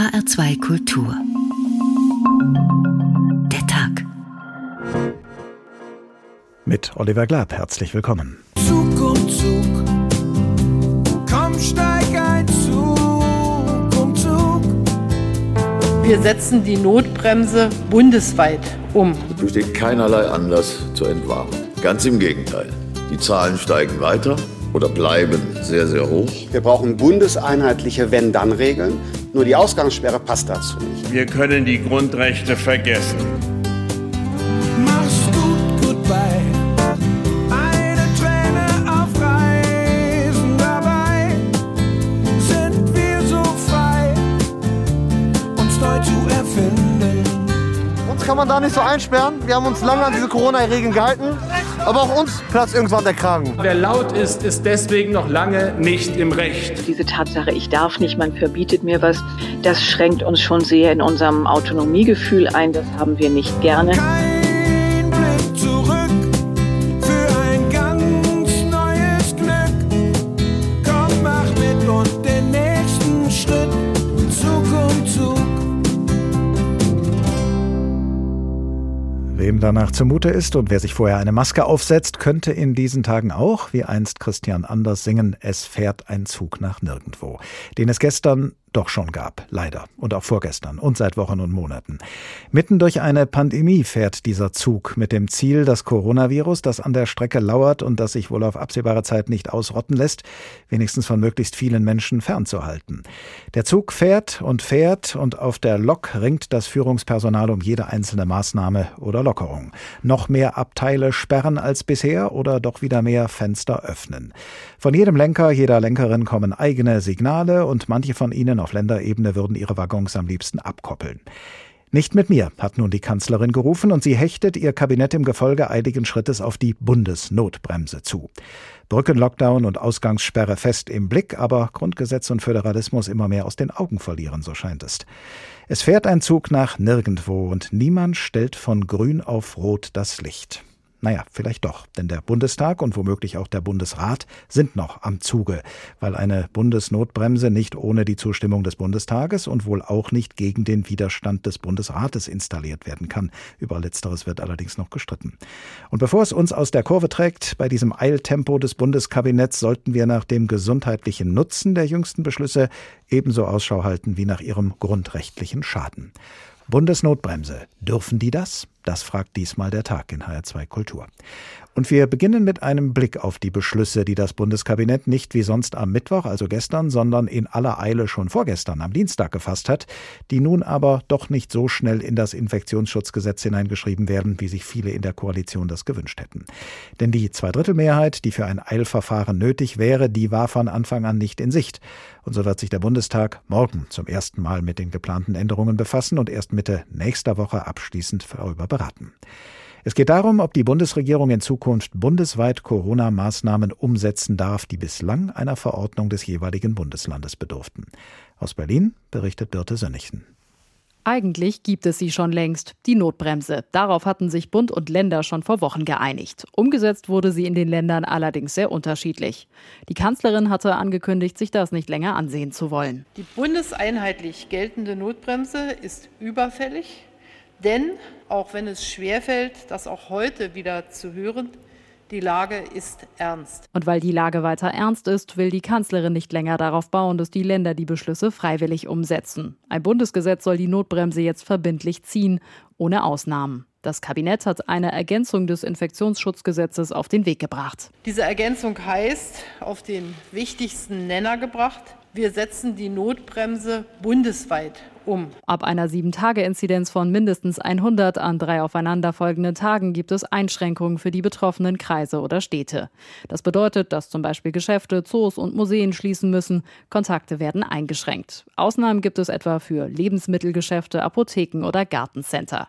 HR2 Kultur. Der Tag. Mit Oliver Glab herzlich willkommen. Zug um Zug, komm steig ein, Zug um Zug. Wir setzen die Notbremse bundesweit um. Es besteht keinerlei Anlass zur Entwarnung. Ganz im Gegenteil. Die Zahlen steigen weiter oder bleiben sehr, sehr hoch. Wir brauchen bundeseinheitliche Wenn-Dann-Regeln. Nur die Ausgangssperre passt dazu nicht. Wir können die Grundrechte vergessen. Mach's gut, goodbye. Eine Träne auf Reisen dabei. Sind wir so frei, uns neu zu erfinden. Uns kann man da nicht so einsperren. Wir haben uns lange an diese Corona-Regeln gehalten. Aber auch uns platzt irgendwann der Kragen. Wer laut ist, ist deswegen noch lange nicht im Recht. Diese Tatsache, ich darf nicht, man verbietet mir was, das schränkt uns schon sehr in unserem Autonomiegefühl ein. Das haben wir nicht gerne. Kein Danach zumute ist und wer sich vorher eine Maske aufsetzt, könnte in diesen Tagen auch, wie einst Christian Anders, singen Es fährt ein Zug nach nirgendwo, den es gestern doch schon gab, leider. Und auch vorgestern und seit Wochen und Monaten. Mitten durch eine Pandemie fährt dieser Zug mit dem Ziel, das Coronavirus, das an der Strecke lauert und das sich wohl auf absehbare Zeit nicht ausrotten lässt, wenigstens von möglichst vielen Menschen fernzuhalten. Der Zug fährt und fährt und auf der Lok ringt das Führungspersonal um jede einzelne Maßnahme oder Lockerung. Noch mehr Abteile sperren als bisher oder doch wieder mehr Fenster öffnen. Von jedem Lenker, jeder Lenkerin kommen eigene Signale und manche von ihnen auf Länderebene würden ihre Waggons am liebsten abkoppeln. Nicht mit mir, hat nun die Kanzlerin gerufen, und sie hechtet ihr Kabinett im Gefolge eiligen Schrittes auf die Bundesnotbremse zu. Brückenlockdown und Ausgangssperre fest im Blick, aber Grundgesetz und Föderalismus immer mehr aus den Augen verlieren, so scheint es. Es fährt ein Zug nach nirgendwo und niemand stellt von grün auf rot das Licht. Naja, vielleicht doch, denn der Bundestag und womöglich auch der Bundesrat sind noch am Zuge, weil eine Bundesnotbremse nicht ohne die Zustimmung des Bundestages und wohl auch nicht gegen den Widerstand des Bundesrates installiert werden kann. Über letzteres wird allerdings noch gestritten. Und bevor es uns aus der Kurve trägt, bei diesem Eiltempo des Bundeskabinetts sollten wir nach dem gesundheitlichen Nutzen der jüngsten Beschlüsse ebenso Ausschau halten wie nach ihrem grundrechtlichen Schaden. Bundesnotbremse. Dürfen die das? Das fragt diesmal der Tag in HR2 Kultur. Und wir beginnen mit einem Blick auf die Beschlüsse, die das Bundeskabinett nicht wie sonst am Mittwoch, also gestern, sondern in aller Eile schon vorgestern am Dienstag gefasst hat, die nun aber doch nicht so schnell in das Infektionsschutzgesetz hineingeschrieben werden, wie sich viele in der Koalition das gewünscht hätten. Denn die Zweidrittelmehrheit, die für ein Eilverfahren nötig wäre, die war von Anfang an nicht in Sicht. Und so wird sich der Bundestag morgen zum ersten Mal mit den geplanten Änderungen befassen und erst Mitte nächster Woche abschließend darüber beraten. Es geht darum, ob die Bundesregierung in Zukunft bundesweit Corona-Maßnahmen umsetzen darf, die bislang einer Verordnung des jeweiligen Bundeslandes bedurften. Aus Berlin berichtet Birte Sönnigsen. Eigentlich gibt es sie schon längst, die Notbremse. Darauf hatten sich Bund und Länder schon vor Wochen geeinigt. Umgesetzt wurde sie in den Ländern allerdings sehr unterschiedlich. Die Kanzlerin hatte angekündigt, sich das nicht länger ansehen zu wollen. Die bundeseinheitlich geltende Notbremse ist überfällig, denn auch wenn es schwerfällt, das auch heute wieder zu hören, die Lage ist ernst. Und weil die Lage weiter ernst ist, will die Kanzlerin nicht länger darauf bauen, dass die Länder die Beschlüsse freiwillig umsetzen. Ein Bundesgesetz soll die Notbremse jetzt verbindlich ziehen, ohne Ausnahmen. Das Kabinett hat eine Ergänzung des Infektionsschutzgesetzes auf den Weg gebracht. Diese Ergänzung heißt, auf den wichtigsten Nenner gebracht, wir setzen die Notbremse bundesweit um. Ab einer 7-Tage-Inzidenz von mindestens 100 an drei aufeinanderfolgenden Tagen gibt es Einschränkungen für die betroffenen Kreise oder Städte. Das bedeutet, dass zum Beispiel Geschäfte, Zoos und Museen schließen müssen. Kontakte werden eingeschränkt. Ausnahmen gibt es etwa für Lebensmittelgeschäfte, Apotheken oder Gartencenter.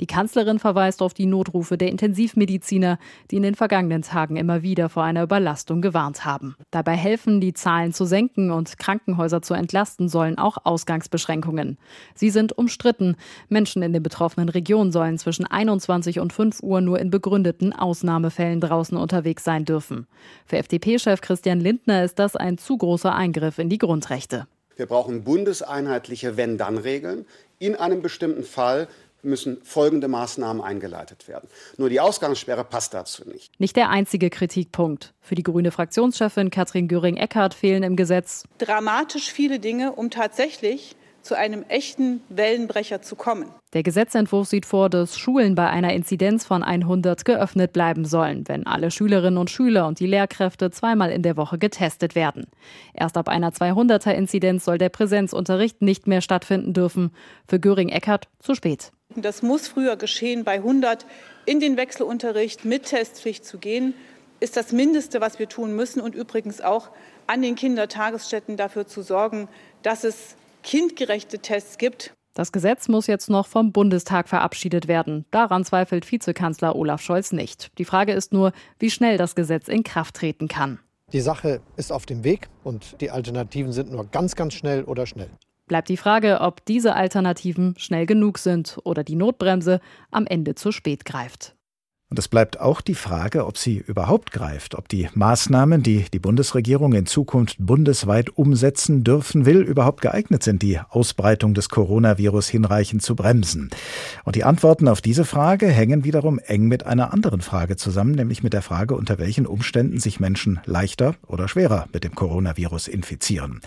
Die Kanzlerin verweist auf die Notrufe der Intensivmediziner, die in den vergangenen Tagen immer wieder vor einer Überlastung gewarnt haben. Dabei helfen, die Zahlen zu senken und Krankenhäuser zu entlasten, sollen auch Ausgangsbeschränkungen. Sie sind umstritten. Menschen in den betroffenen Regionen sollen zwischen 21 und 5 Uhr nur in begründeten Ausnahmefällen draußen unterwegs sein dürfen. Für FDP-Chef Christian Lindner ist das ein zu großer Eingriff in die Grundrechte. Wir brauchen bundeseinheitliche Wenn-Dann-Regeln. In einem bestimmten Fall müssen folgende Maßnahmen eingeleitet werden. Nur die Ausgangssperre passt dazu nicht. Nicht der einzige Kritikpunkt. Für die grüne Fraktionschefin Katrin Göring-Eckardt fehlen im Gesetz dramatisch viele Dinge, um tatsächlich zu einem echten Wellenbrecher zu kommen. Der Gesetzentwurf sieht vor, dass Schulen bei einer Inzidenz von 100 geöffnet bleiben sollen, wenn alle Schülerinnen und Schüler und die Lehrkräfte zweimal in der Woche getestet werden. Erst ab einer 200er Inzidenz soll der Präsenzunterricht nicht mehr stattfinden dürfen. Für Göring-Eckert zu spät. Das muss früher geschehen. Bei 100 in den Wechselunterricht mit Testpflicht zu gehen, ist das Mindeste, was wir tun müssen. Und übrigens auch an den Kindertagesstätten dafür zu sorgen, dass es kindgerechte Tests gibt. Das Gesetz muss jetzt noch vom Bundestag verabschiedet werden. Daran zweifelt Vizekanzler Olaf Scholz nicht. Die Frage ist nur, wie schnell das Gesetz in Kraft treten kann. Die Sache ist auf dem Weg und die Alternativen sind nur ganz, ganz schnell oder schnell. Bleibt die Frage, ob diese Alternativen schnell genug sind oder die Notbremse am Ende zu spät greift. Und es bleibt auch die Frage, ob sie überhaupt greift, ob die Maßnahmen, die die Bundesregierung in Zukunft bundesweit umsetzen dürfen will, überhaupt geeignet sind, die Ausbreitung des Coronavirus hinreichend zu bremsen. Und die Antworten auf diese Frage hängen wiederum eng mit einer anderen Frage zusammen, nämlich mit der Frage, unter welchen Umständen sich Menschen leichter oder schwerer mit dem Coronavirus infizieren.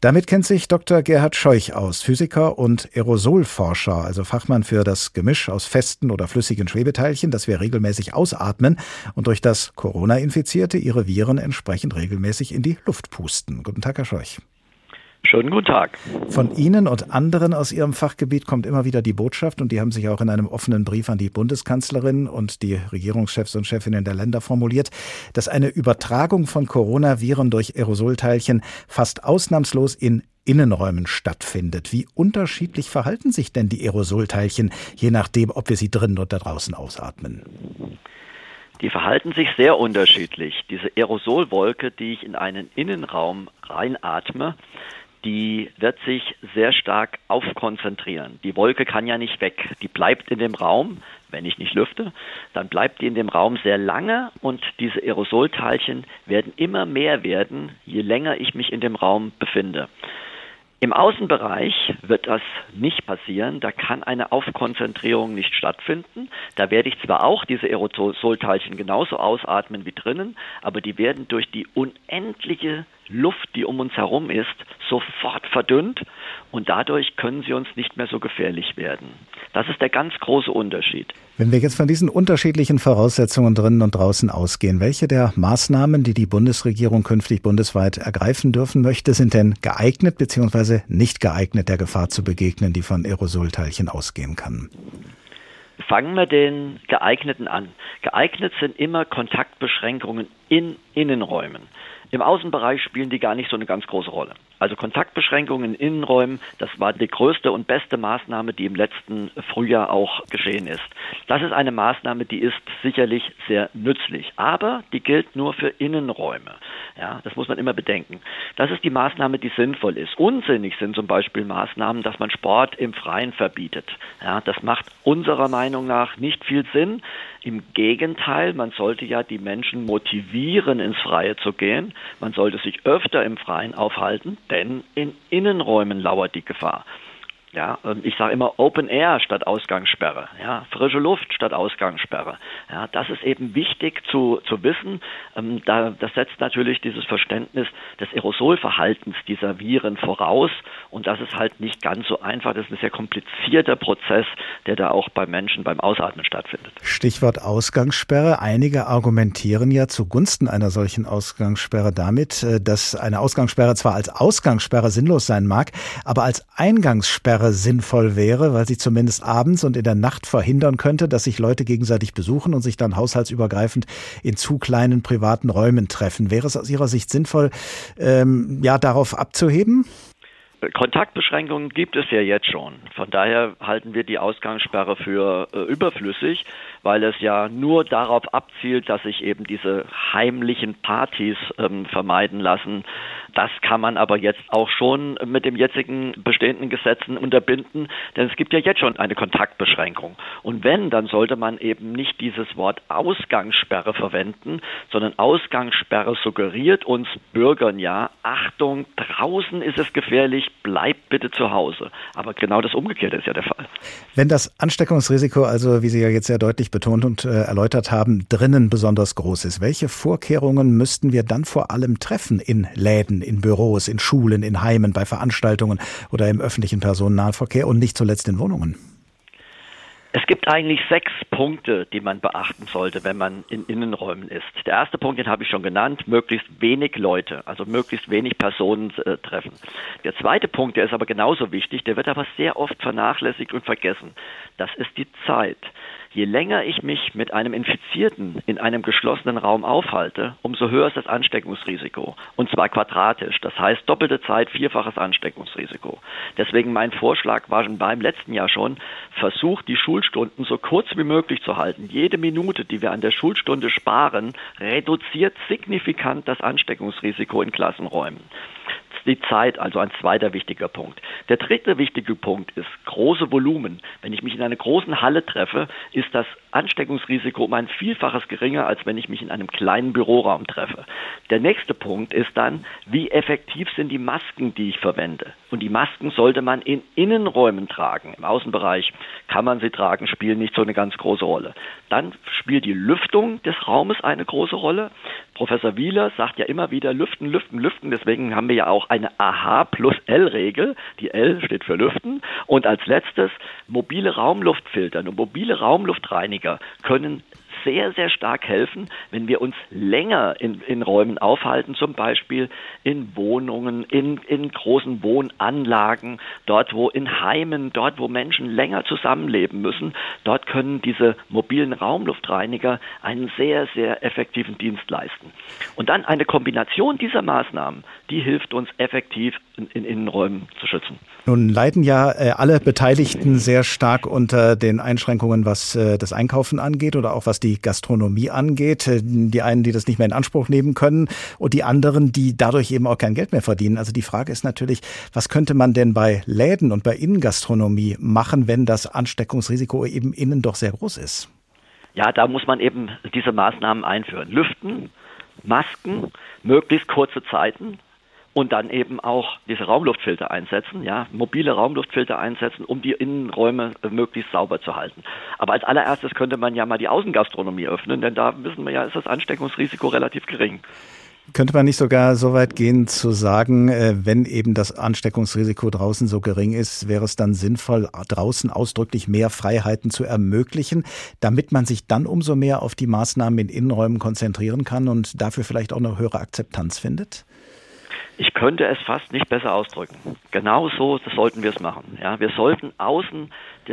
Damit kennt sich Dr. Gerhard Scheuch aus, Physiker und Aerosolforscher, also Fachmann für das Gemisch aus festen oder flüssigen Schwebeteilchen, das wir regelmäßig ausatmen und durch das Corona-Infizierte ihre Viren entsprechend regelmäßig in die Luft pusten. Guten Tag, Herr Scheuch. Schönen guten Tag. Von Ihnen und anderen aus Ihrem Fachgebiet kommt immer wieder die Botschaft, und die haben sich auch in einem offenen Brief an die Bundeskanzlerin und die Regierungschefs und Chefinnen der Länder formuliert, dass eine Übertragung von Coronaviren durch Aerosolteilchen fast ausnahmslos in Innenräumen stattfindet. Wie unterschiedlich verhalten sich denn die Aerosolteilchen, je nachdem, ob wir sie drinnen oder draußen ausatmen? Die verhalten sich sehr unterschiedlich. Diese Aerosolwolke, die ich in einen Innenraum reinatme, die wird sich sehr stark aufkonzentrieren. Die Wolke kann ja nicht weg. Die bleibt in dem Raum. Wenn ich nicht lüfte, dann bleibt die in dem Raum sehr lange und diese Aerosolteilchen werden immer mehr werden, je länger ich mich in dem Raum befinde. Im Außenbereich wird das nicht passieren. Da kann eine Aufkonzentrierung nicht stattfinden. Da werde ich zwar auch diese Aerosolteilchen genauso ausatmen wie drinnen, aber die werden durch die unendliche Luft, die um uns herum ist, sofort verdünnt und dadurch können sie uns nicht mehr so gefährlich werden. Das ist der ganz große Unterschied. Wenn wir jetzt von diesen unterschiedlichen Voraussetzungen drinnen und draußen ausgehen, welche der Maßnahmen, die die Bundesregierung künftig bundesweit ergreifen dürfen möchte, sind denn geeignet bzw. nicht geeignet, der Gefahr zu begegnen, die von Aerosolteilchen ausgehen kann? Fangen wir den geeigneten an. Geeignet sind immer Kontaktbeschränkungen in Innenräumen. Im Außenbereich spielen die gar nicht so eine ganz große Rolle. Also Kontaktbeschränkungen in Innenräumen, das war die größte und beste Maßnahme, die im letzten Frühjahr auch geschehen ist. Das ist eine Maßnahme, die ist sicherlich sehr nützlich, aber die gilt nur für Innenräume. Ja, das muss man immer bedenken. Das ist die Maßnahme, die sinnvoll ist. Unsinnig sind zum Beispiel Maßnahmen, dass man Sport im Freien verbietet. Ja, das macht unserer Meinung nach nicht viel Sinn. Im Gegenteil, man sollte ja die Menschen motivieren, ins Freie zu gehen. Man sollte sich öfter im Freien aufhalten, denn in Innenräumen lauert die Gefahr. Ja, ähm, ich sage immer Open Air statt Ausgangssperre, ja, frische Luft statt Ausgangssperre. Ja, das ist eben wichtig zu, zu wissen. Ähm, da, das setzt natürlich dieses Verständnis des Aerosolverhaltens dieser Viren voraus und das ist halt nicht ganz so einfach. Das ist ein sehr komplizierter Prozess, der da auch beim Menschen beim Ausatmen stattfindet. Stichwort Ausgangssperre. Einige argumentieren ja zugunsten einer solchen Ausgangssperre damit, äh, dass eine Ausgangssperre zwar als Ausgangssperre sinnlos sein mag, aber als Eingangssperre Sperre sinnvoll wäre, weil sie zumindest abends und in der Nacht verhindern könnte, dass sich Leute gegenseitig besuchen und sich dann haushaltsübergreifend in zu kleinen privaten Räumen treffen. Wäre es aus Ihrer Sicht sinnvoll, ähm, ja, darauf abzuheben? Kontaktbeschränkungen gibt es ja jetzt schon. Von daher halten wir die Ausgangssperre für äh, überflüssig, weil es ja nur darauf abzielt, dass sich eben diese heimlichen Partys ähm, vermeiden lassen. Das kann man aber jetzt auch schon mit dem jetzigen bestehenden Gesetzen unterbinden, denn es gibt ja jetzt schon eine Kontaktbeschränkung. Und wenn, dann sollte man eben nicht dieses Wort Ausgangssperre verwenden, sondern Ausgangssperre suggeriert uns Bürgern ja, Achtung, draußen ist es gefährlich, bleibt bitte zu Hause. Aber genau das Umgekehrte ist ja der Fall. Wenn das Ansteckungsrisiko also, wie Sie ja jetzt sehr deutlich betont und äh, erläutert haben, drinnen besonders groß ist, welche Vorkehrungen müssten wir dann vor allem treffen in Läden, in Büros, in Schulen, in Heimen, bei Veranstaltungen oder im öffentlichen Personennahverkehr und nicht zuletzt in Wohnungen? Es gibt eigentlich sechs Punkte, die man beachten sollte, wenn man in Innenräumen ist. Der erste Punkt, den habe ich schon genannt, möglichst wenig Leute, also möglichst wenig Personen äh, treffen. Der zweite Punkt, der ist aber genauso wichtig, der wird aber sehr oft vernachlässigt und vergessen. Das ist die Zeit. Je länger ich mich mit einem Infizierten in einem geschlossenen Raum aufhalte, umso höher ist das Ansteckungsrisiko. Und zwar quadratisch. Das heißt doppelte Zeit, vierfaches Ansteckungsrisiko. Deswegen mein Vorschlag war schon beim letzten Jahr schon, versucht die Schulstunden so kurz wie möglich zu halten. Jede Minute, die wir an der Schulstunde sparen, reduziert signifikant das Ansteckungsrisiko in Klassenräumen die Zeit also ein zweiter wichtiger Punkt. Der dritte wichtige Punkt ist große Volumen. Wenn ich mich in einer großen Halle treffe, ist das Ansteckungsrisiko um ein Vielfaches geringer, als wenn ich mich in einem kleinen Büroraum treffe. Der nächste Punkt ist dann, wie effektiv sind die Masken, die ich verwende. Und die Masken sollte man in Innenräumen tragen. Im Außenbereich kann man sie tragen, spielen nicht so eine ganz große Rolle. Dann spielt die Lüftung des Raumes eine große Rolle. Professor Wieler sagt ja immer wieder Lüften, Lüften, Lüften. Deswegen haben wir ja auch eine AH plus L-Regel. Die L steht für Lüften. Und als letztes mobile Raumluftfilter und mobile Raumluftreiniger können sehr, sehr stark helfen, wenn wir uns länger in, in Räumen aufhalten, zum Beispiel in Wohnungen, in, in großen Wohnanlagen, dort wo in Heimen, dort wo Menschen länger zusammenleben müssen, dort können diese mobilen Raumluftreiniger einen sehr, sehr effektiven Dienst leisten. Und dann eine Kombination dieser Maßnahmen, die hilft uns effektiv in, in Innenräumen zu schützen. Nun leiden ja äh, alle Beteiligten sehr stark unter den Einschränkungen, was äh, das Einkaufen angeht oder auch was die Gastronomie angeht. Äh, die einen, die das nicht mehr in Anspruch nehmen können und die anderen, die dadurch eben auch kein Geld mehr verdienen. Also die Frage ist natürlich, was könnte man denn bei Läden und bei Innengastronomie machen, wenn das Ansteckungsrisiko eben innen doch sehr groß ist? Ja, da muss man eben diese Maßnahmen einführen. Lüften, Masken, möglichst kurze Zeiten, und dann eben auch diese Raumluftfilter einsetzen, ja, mobile Raumluftfilter einsetzen, um die Innenräume möglichst sauber zu halten. Aber als allererstes könnte man ja mal die Außengastronomie öffnen, denn da wissen wir ja, ist das Ansteckungsrisiko relativ gering. Könnte man nicht sogar so weit gehen zu sagen, äh, wenn eben das Ansteckungsrisiko draußen so gering ist, wäre es dann sinnvoll, draußen ausdrücklich mehr Freiheiten zu ermöglichen, damit man sich dann umso mehr auf die Maßnahmen in Innenräumen konzentrieren kann und dafür vielleicht auch eine höhere Akzeptanz findet? Ich könnte es fast nicht besser ausdrücken. Genau so sollten wir es machen. Ja, wir sollten außen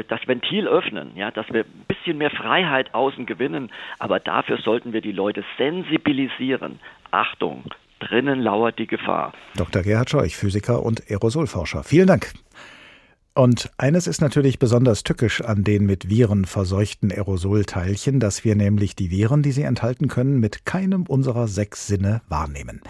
das Ventil öffnen, ja, dass wir ein bisschen mehr Freiheit außen gewinnen, aber dafür sollten wir die Leute sensibilisieren. Achtung, drinnen lauert die Gefahr. Dr. Gerhard Scheuch, Physiker und Aerosolforscher. Vielen Dank. Und eines ist natürlich besonders tückisch an den mit Viren verseuchten Aerosolteilchen, dass wir nämlich die Viren, die sie enthalten können, mit keinem unserer sechs Sinne wahrnehmen.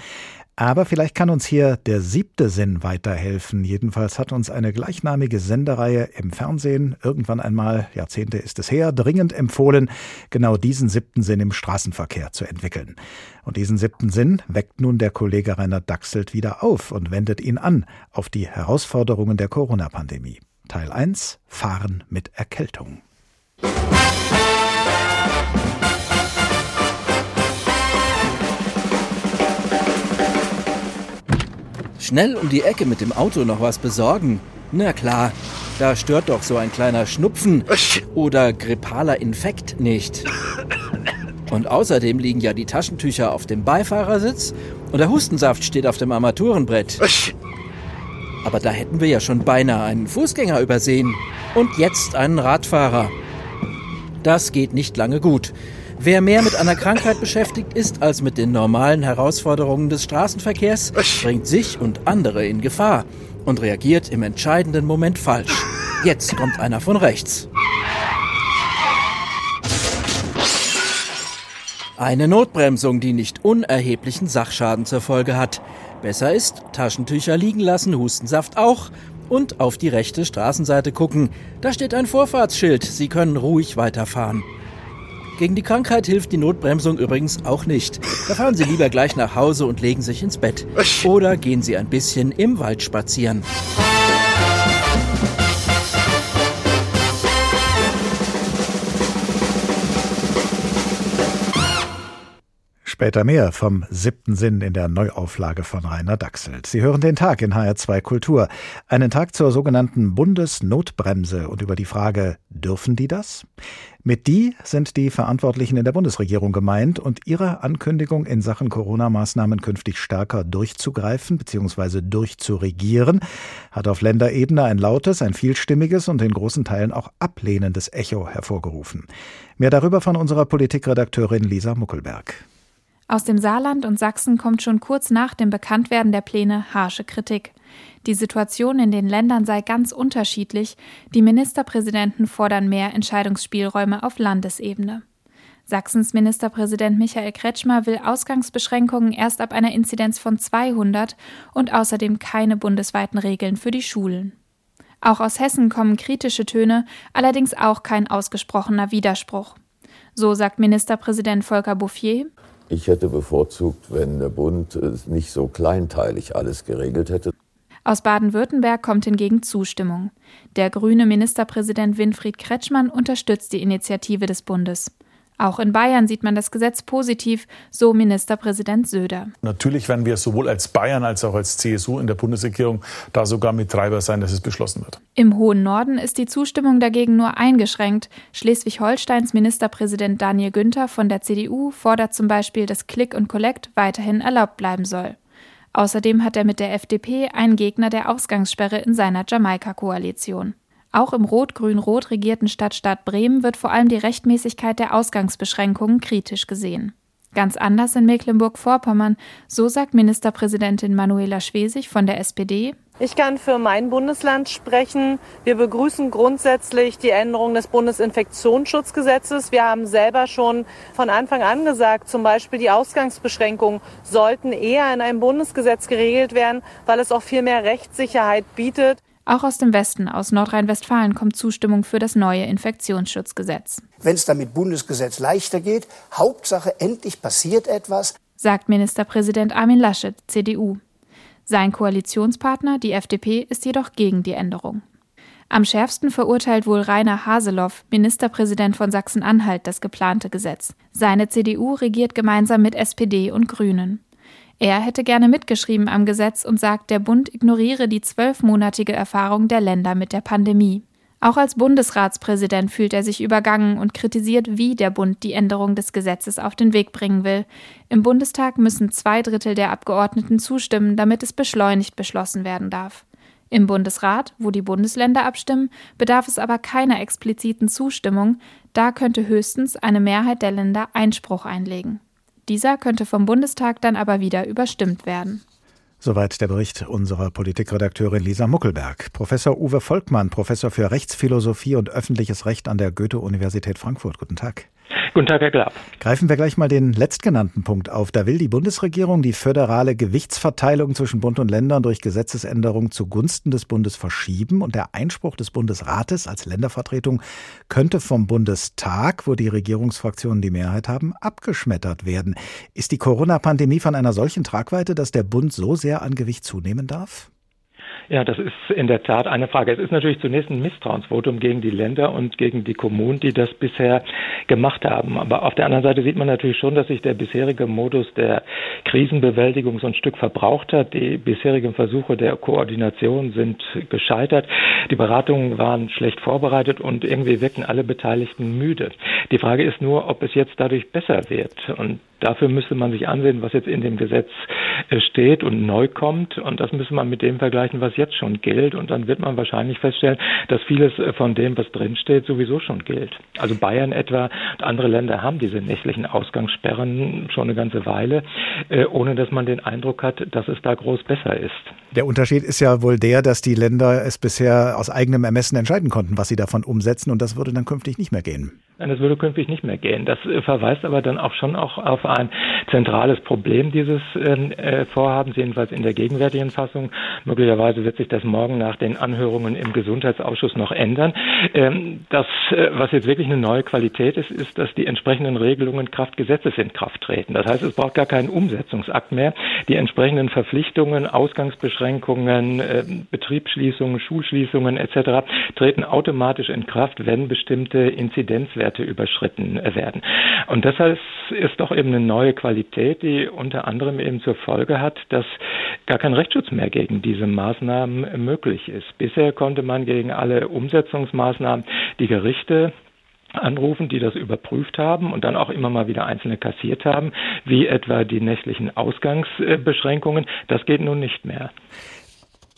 Aber vielleicht kann uns hier der siebte Sinn weiterhelfen. Jedenfalls hat uns eine gleichnamige Sendereihe im Fernsehen irgendwann einmal, Jahrzehnte ist es her, dringend empfohlen, genau diesen siebten Sinn im Straßenverkehr zu entwickeln. Und diesen siebten Sinn weckt nun der Kollege Rainer Dachselt wieder auf und wendet ihn an auf die Herausforderungen der Corona-Pandemie. Teil 1 Fahren mit Erkältung. Schnell um die Ecke mit dem Auto noch was besorgen? Na klar, da stört doch so ein kleiner Schnupfen oder grippaler Infekt nicht. Und außerdem liegen ja die Taschentücher auf dem Beifahrersitz und der Hustensaft steht auf dem Armaturenbrett. Aber da hätten wir ja schon beinahe einen Fußgänger übersehen. Und jetzt einen Radfahrer. Das geht nicht lange gut. Wer mehr mit einer Krankheit beschäftigt ist als mit den normalen Herausforderungen des Straßenverkehrs, bringt sich und andere in Gefahr und reagiert im entscheidenden Moment falsch. Jetzt kommt einer von rechts. Eine Notbremsung, die nicht unerheblichen Sachschaden zur Folge hat. Besser ist, Taschentücher liegen lassen, Hustensaft auch und auf die rechte Straßenseite gucken. Da steht ein Vorfahrtsschild, Sie können ruhig weiterfahren. Gegen die Krankheit hilft die Notbremsung übrigens auch nicht. Da fahren Sie lieber gleich nach Hause und legen sich ins Bett. Oder gehen Sie ein bisschen im Wald spazieren. Später mehr vom siebten Sinn in der Neuauflage von Rainer Dachselt. Sie hören den Tag in HR2 Kultur. Einen Tag zur sogenannten Bundesnotbremse und über die Frage, dürfen die das? Mit die sind die Verantwortlichen in der Bundesregierung gemeint und ihre Ankündigung in Sachen Corona-Maßnahmen künftig stärker durchzugreifen bzw. durchzuregieren, hat auf Länderebene ein lautes, ein vielstimmiges und in großen Teilen auch ablehnendes Echo hervorgerufen. Mehr darüber von unserer Politikredakteurin Lisa Muckelberg. Aus dem Saarland und Sachsen kommt schon kurz nach dem Bekanntwerden der Pläne harsche Kritik. Die Situation in den Ländern sei ganz unterschiedlich. Die Ministerpräsidenten fordern mehr Entscheidungsspielräume auf Landesebene. Sachsens Ministerpräsident Michael Kretschmer will Ausgangsbeschränkungen erst ab einer Inzidenz von 200 und außerdem keine bundesweiten Regeln für die Schulen. Auch aus Hessen kommen kritische Töne, allerdings auch kein ausgesprochener Widerspruch. So sagt Ministerpräsident Volker Bouffier, ich hätte bevorzugt, wenn der Bund nicht so kleinteilig alles geregelt hätte. Aus Baden-Württemberg kommt hingegen Zustimmung. Der grüne Ministerpräsident Winfried Kretschmann unterstützt die Initiative des Bundes. Auch in Bayern sieht man das Gesetz positiv, so Ministerpräsident Söder. Natürlich werden wir sowohl als Bayern als auch als CSU in der Bundesregierung da sogar mit Treiber sein, dass es beschlossen wird. Im hohen Norden ist die Zustimmung dagegen nur eingeschränkt. Schleswig-Holsteins Ministerpräsident Daniel Günther von der CDU fordert zum Beispiel, dass Click und Collect weiterhin erlaubt bleiben soll. Außerdem hat er mit der FDP einen Gegner der Ausgangssperre in seiner Jamaika-Koalition. Auch im rot-grün-rot regierten Stadtstaat Bremen wird vor allem die Rechtmäßigkeit der Ausgangsbeschränkungen kritisch gesehen. Ganz anders in Mecklenburg-Vorpommern, so sagt Ministerpräsidentin Manuela Schwesig von der SPD. Ich kann für mein Bundesland sprechen. Wir begrüßen grundsätzlich die Änderung des Bundesinfektionsschutzgesetzes. Wir haben selber schon von Anfang an gesagt, zum Beispiel die Ausgangsbeschränkungen sollten eher in einem Bundesgesetz geregelt werden, weil es auch viel mehr Rechtssicherheit bietet. Auch aus dem Westen, aus Nordrhein-Westfalen, kommt Zustimmung für das neue Infektionsschutzgesetz. Wenn es damit Bundesgesetz leichter geht, Hauptsache endlich passiert etwas, sagt Ministerpräsident Armin Laschet, CDU. Sein Koalitionspartner, die FDP, ist jedoch gegen die Änderung. Am schärfsten verurteilt wohl Rainer Haseloff, Ministerpräsident von Sachsen-Anhalt, das geplante Gesetz. Seine CDU regiert gemeinsam mit SPD und Grünen. Er hätte gerne mitgeschrieben am Gesetz und sagt, der Bund ignoriere die zwölfmonatige Erfahrung der Länder mit der Pandemie. Auch als Bundesratspräsident fühlt er sich übergangen und kritisiert, wie der Bund die Änderung des Gesetzes auf den Weg bringen will. Im Bundestag müssen zwei Drittel der Abgeordneten zustimmen, damit es beschleunigt beschlossen werden darf. Im Bundesrat, wo die Bundesländer abstimmen, bedarf es aber keiner expliziten Zustimmung, da könnte höchstens eine Mehrheit der Länder Einspruch einlegen. Dieser könnte vom Bundestag dann aber wieder überstimmt werden. Soweit der Bericht unserer Politikredakteurin Lisa Muckelberg. Professor Uwe Volkmann, Professor für Rechtsphilosophie und öffentliches Recht an der Goethe-Universität Frankfurt. Guten Tag. Guten Tag, Herr Glab. Greifen wir gleich mal den letztgenannten Punkt auf. Da will die Bundesregierung die föderale Gewichtsverteilung zwischen Bund und Ländern durch Gesetzesänderung zugunsten des Bundes verschieben und der Einspruch des Bundesrates als Ländervertretung könnte vom Bundestag, wo die Regierungsfraktionen die Mehrheit haben, abgeschmettert werden. Ist die Corona-Pandemie von einer solchen Tragweite, dass der Bund so sehr an Gewicht zunehmen darf? Ja, das ist in der Tat eine Frage. Es ist natürlich zunächst ein Misstrauensvotum gegen die Länder und gegen die Kommunen, die das bisher gemacht haben. Aber auf der anderen Seite sieht man natürlich schon, dass sich der bisherige Modus der Krisenbewältigung so ein Stück verbraucht hat. Die bisherigen Versuche der Koordination sind gescheitert. Die Beratungen waren schlecht vorbereitet und irgendwie wirken alle Beteiligten müde. Die Frage ist nur, ob es jetzt dadurch besser wird. Und Dafür müsste man sich ansehen, was jetzt in dem Gesetz äh, steht und neu kommt. Und das müsste man mit dem vergleichen, was jetzt schon gilt. Und dann wird man wahrscheinlich feststellen, dass vieles äh, von dem, was drinsteht, sowieso schon gilt. Also Bayern etwa und andere Länder haben diese nächtlichen Ausgangssperren schon eine ganze Weile, äh, ohne dass man den Eindruck hat, dass es da groß besser ist. Der Unterschied ist ja wohl der, dass die Länder es bisher aus eigenem Ermessen entscheiden konnten, was sie davon umsetzen. Und das würde dann künftig nicht mehr gehen. Das würde künftig nicht mehr gehen. Das äh, verweist aber dann auch schon auch auf ein zentrales Problem dieses ähm, äh, Vorhabens, jedenfalls in der gegenwärtigen Fassung. Möglicherweise wird sich das morgen nach den Anhörungen im Gesundheitsausschuss noch ändern. Ähm, das, äh, was jetzt wirklich eine neue Qualität ist, ist, dass die entsprechenden Regelungen Kraft Gesetzes in Kraft treten. Das heißt, es braucht gar keinen Umsetzungsakt mehr. Die entsprechenden Verpflichtungen, Ausgangsbeschränkungen, äh, Betriebsschließungen, Schulschließungen etc. treten automatisch in Kraft, wenn bestimmte Inzidenzwerte überschritten werden. Und deshalb ist doch eben eine neue Qualität, die unter anderem eben zur Folge hat, dass gar kein Rechtsschutz mehr gegen diese Maßnahmen möglich ist. Bisher konnte man gegen alle Umsetzungsmaßnahmen die Gerichte anrufen, die das überprüft haben und dann auch immer mal wieder einzelne kassiert haben, wie etwa die nächtlichen Ausgangsbeschränkungen. Das geht nun nicht mehr.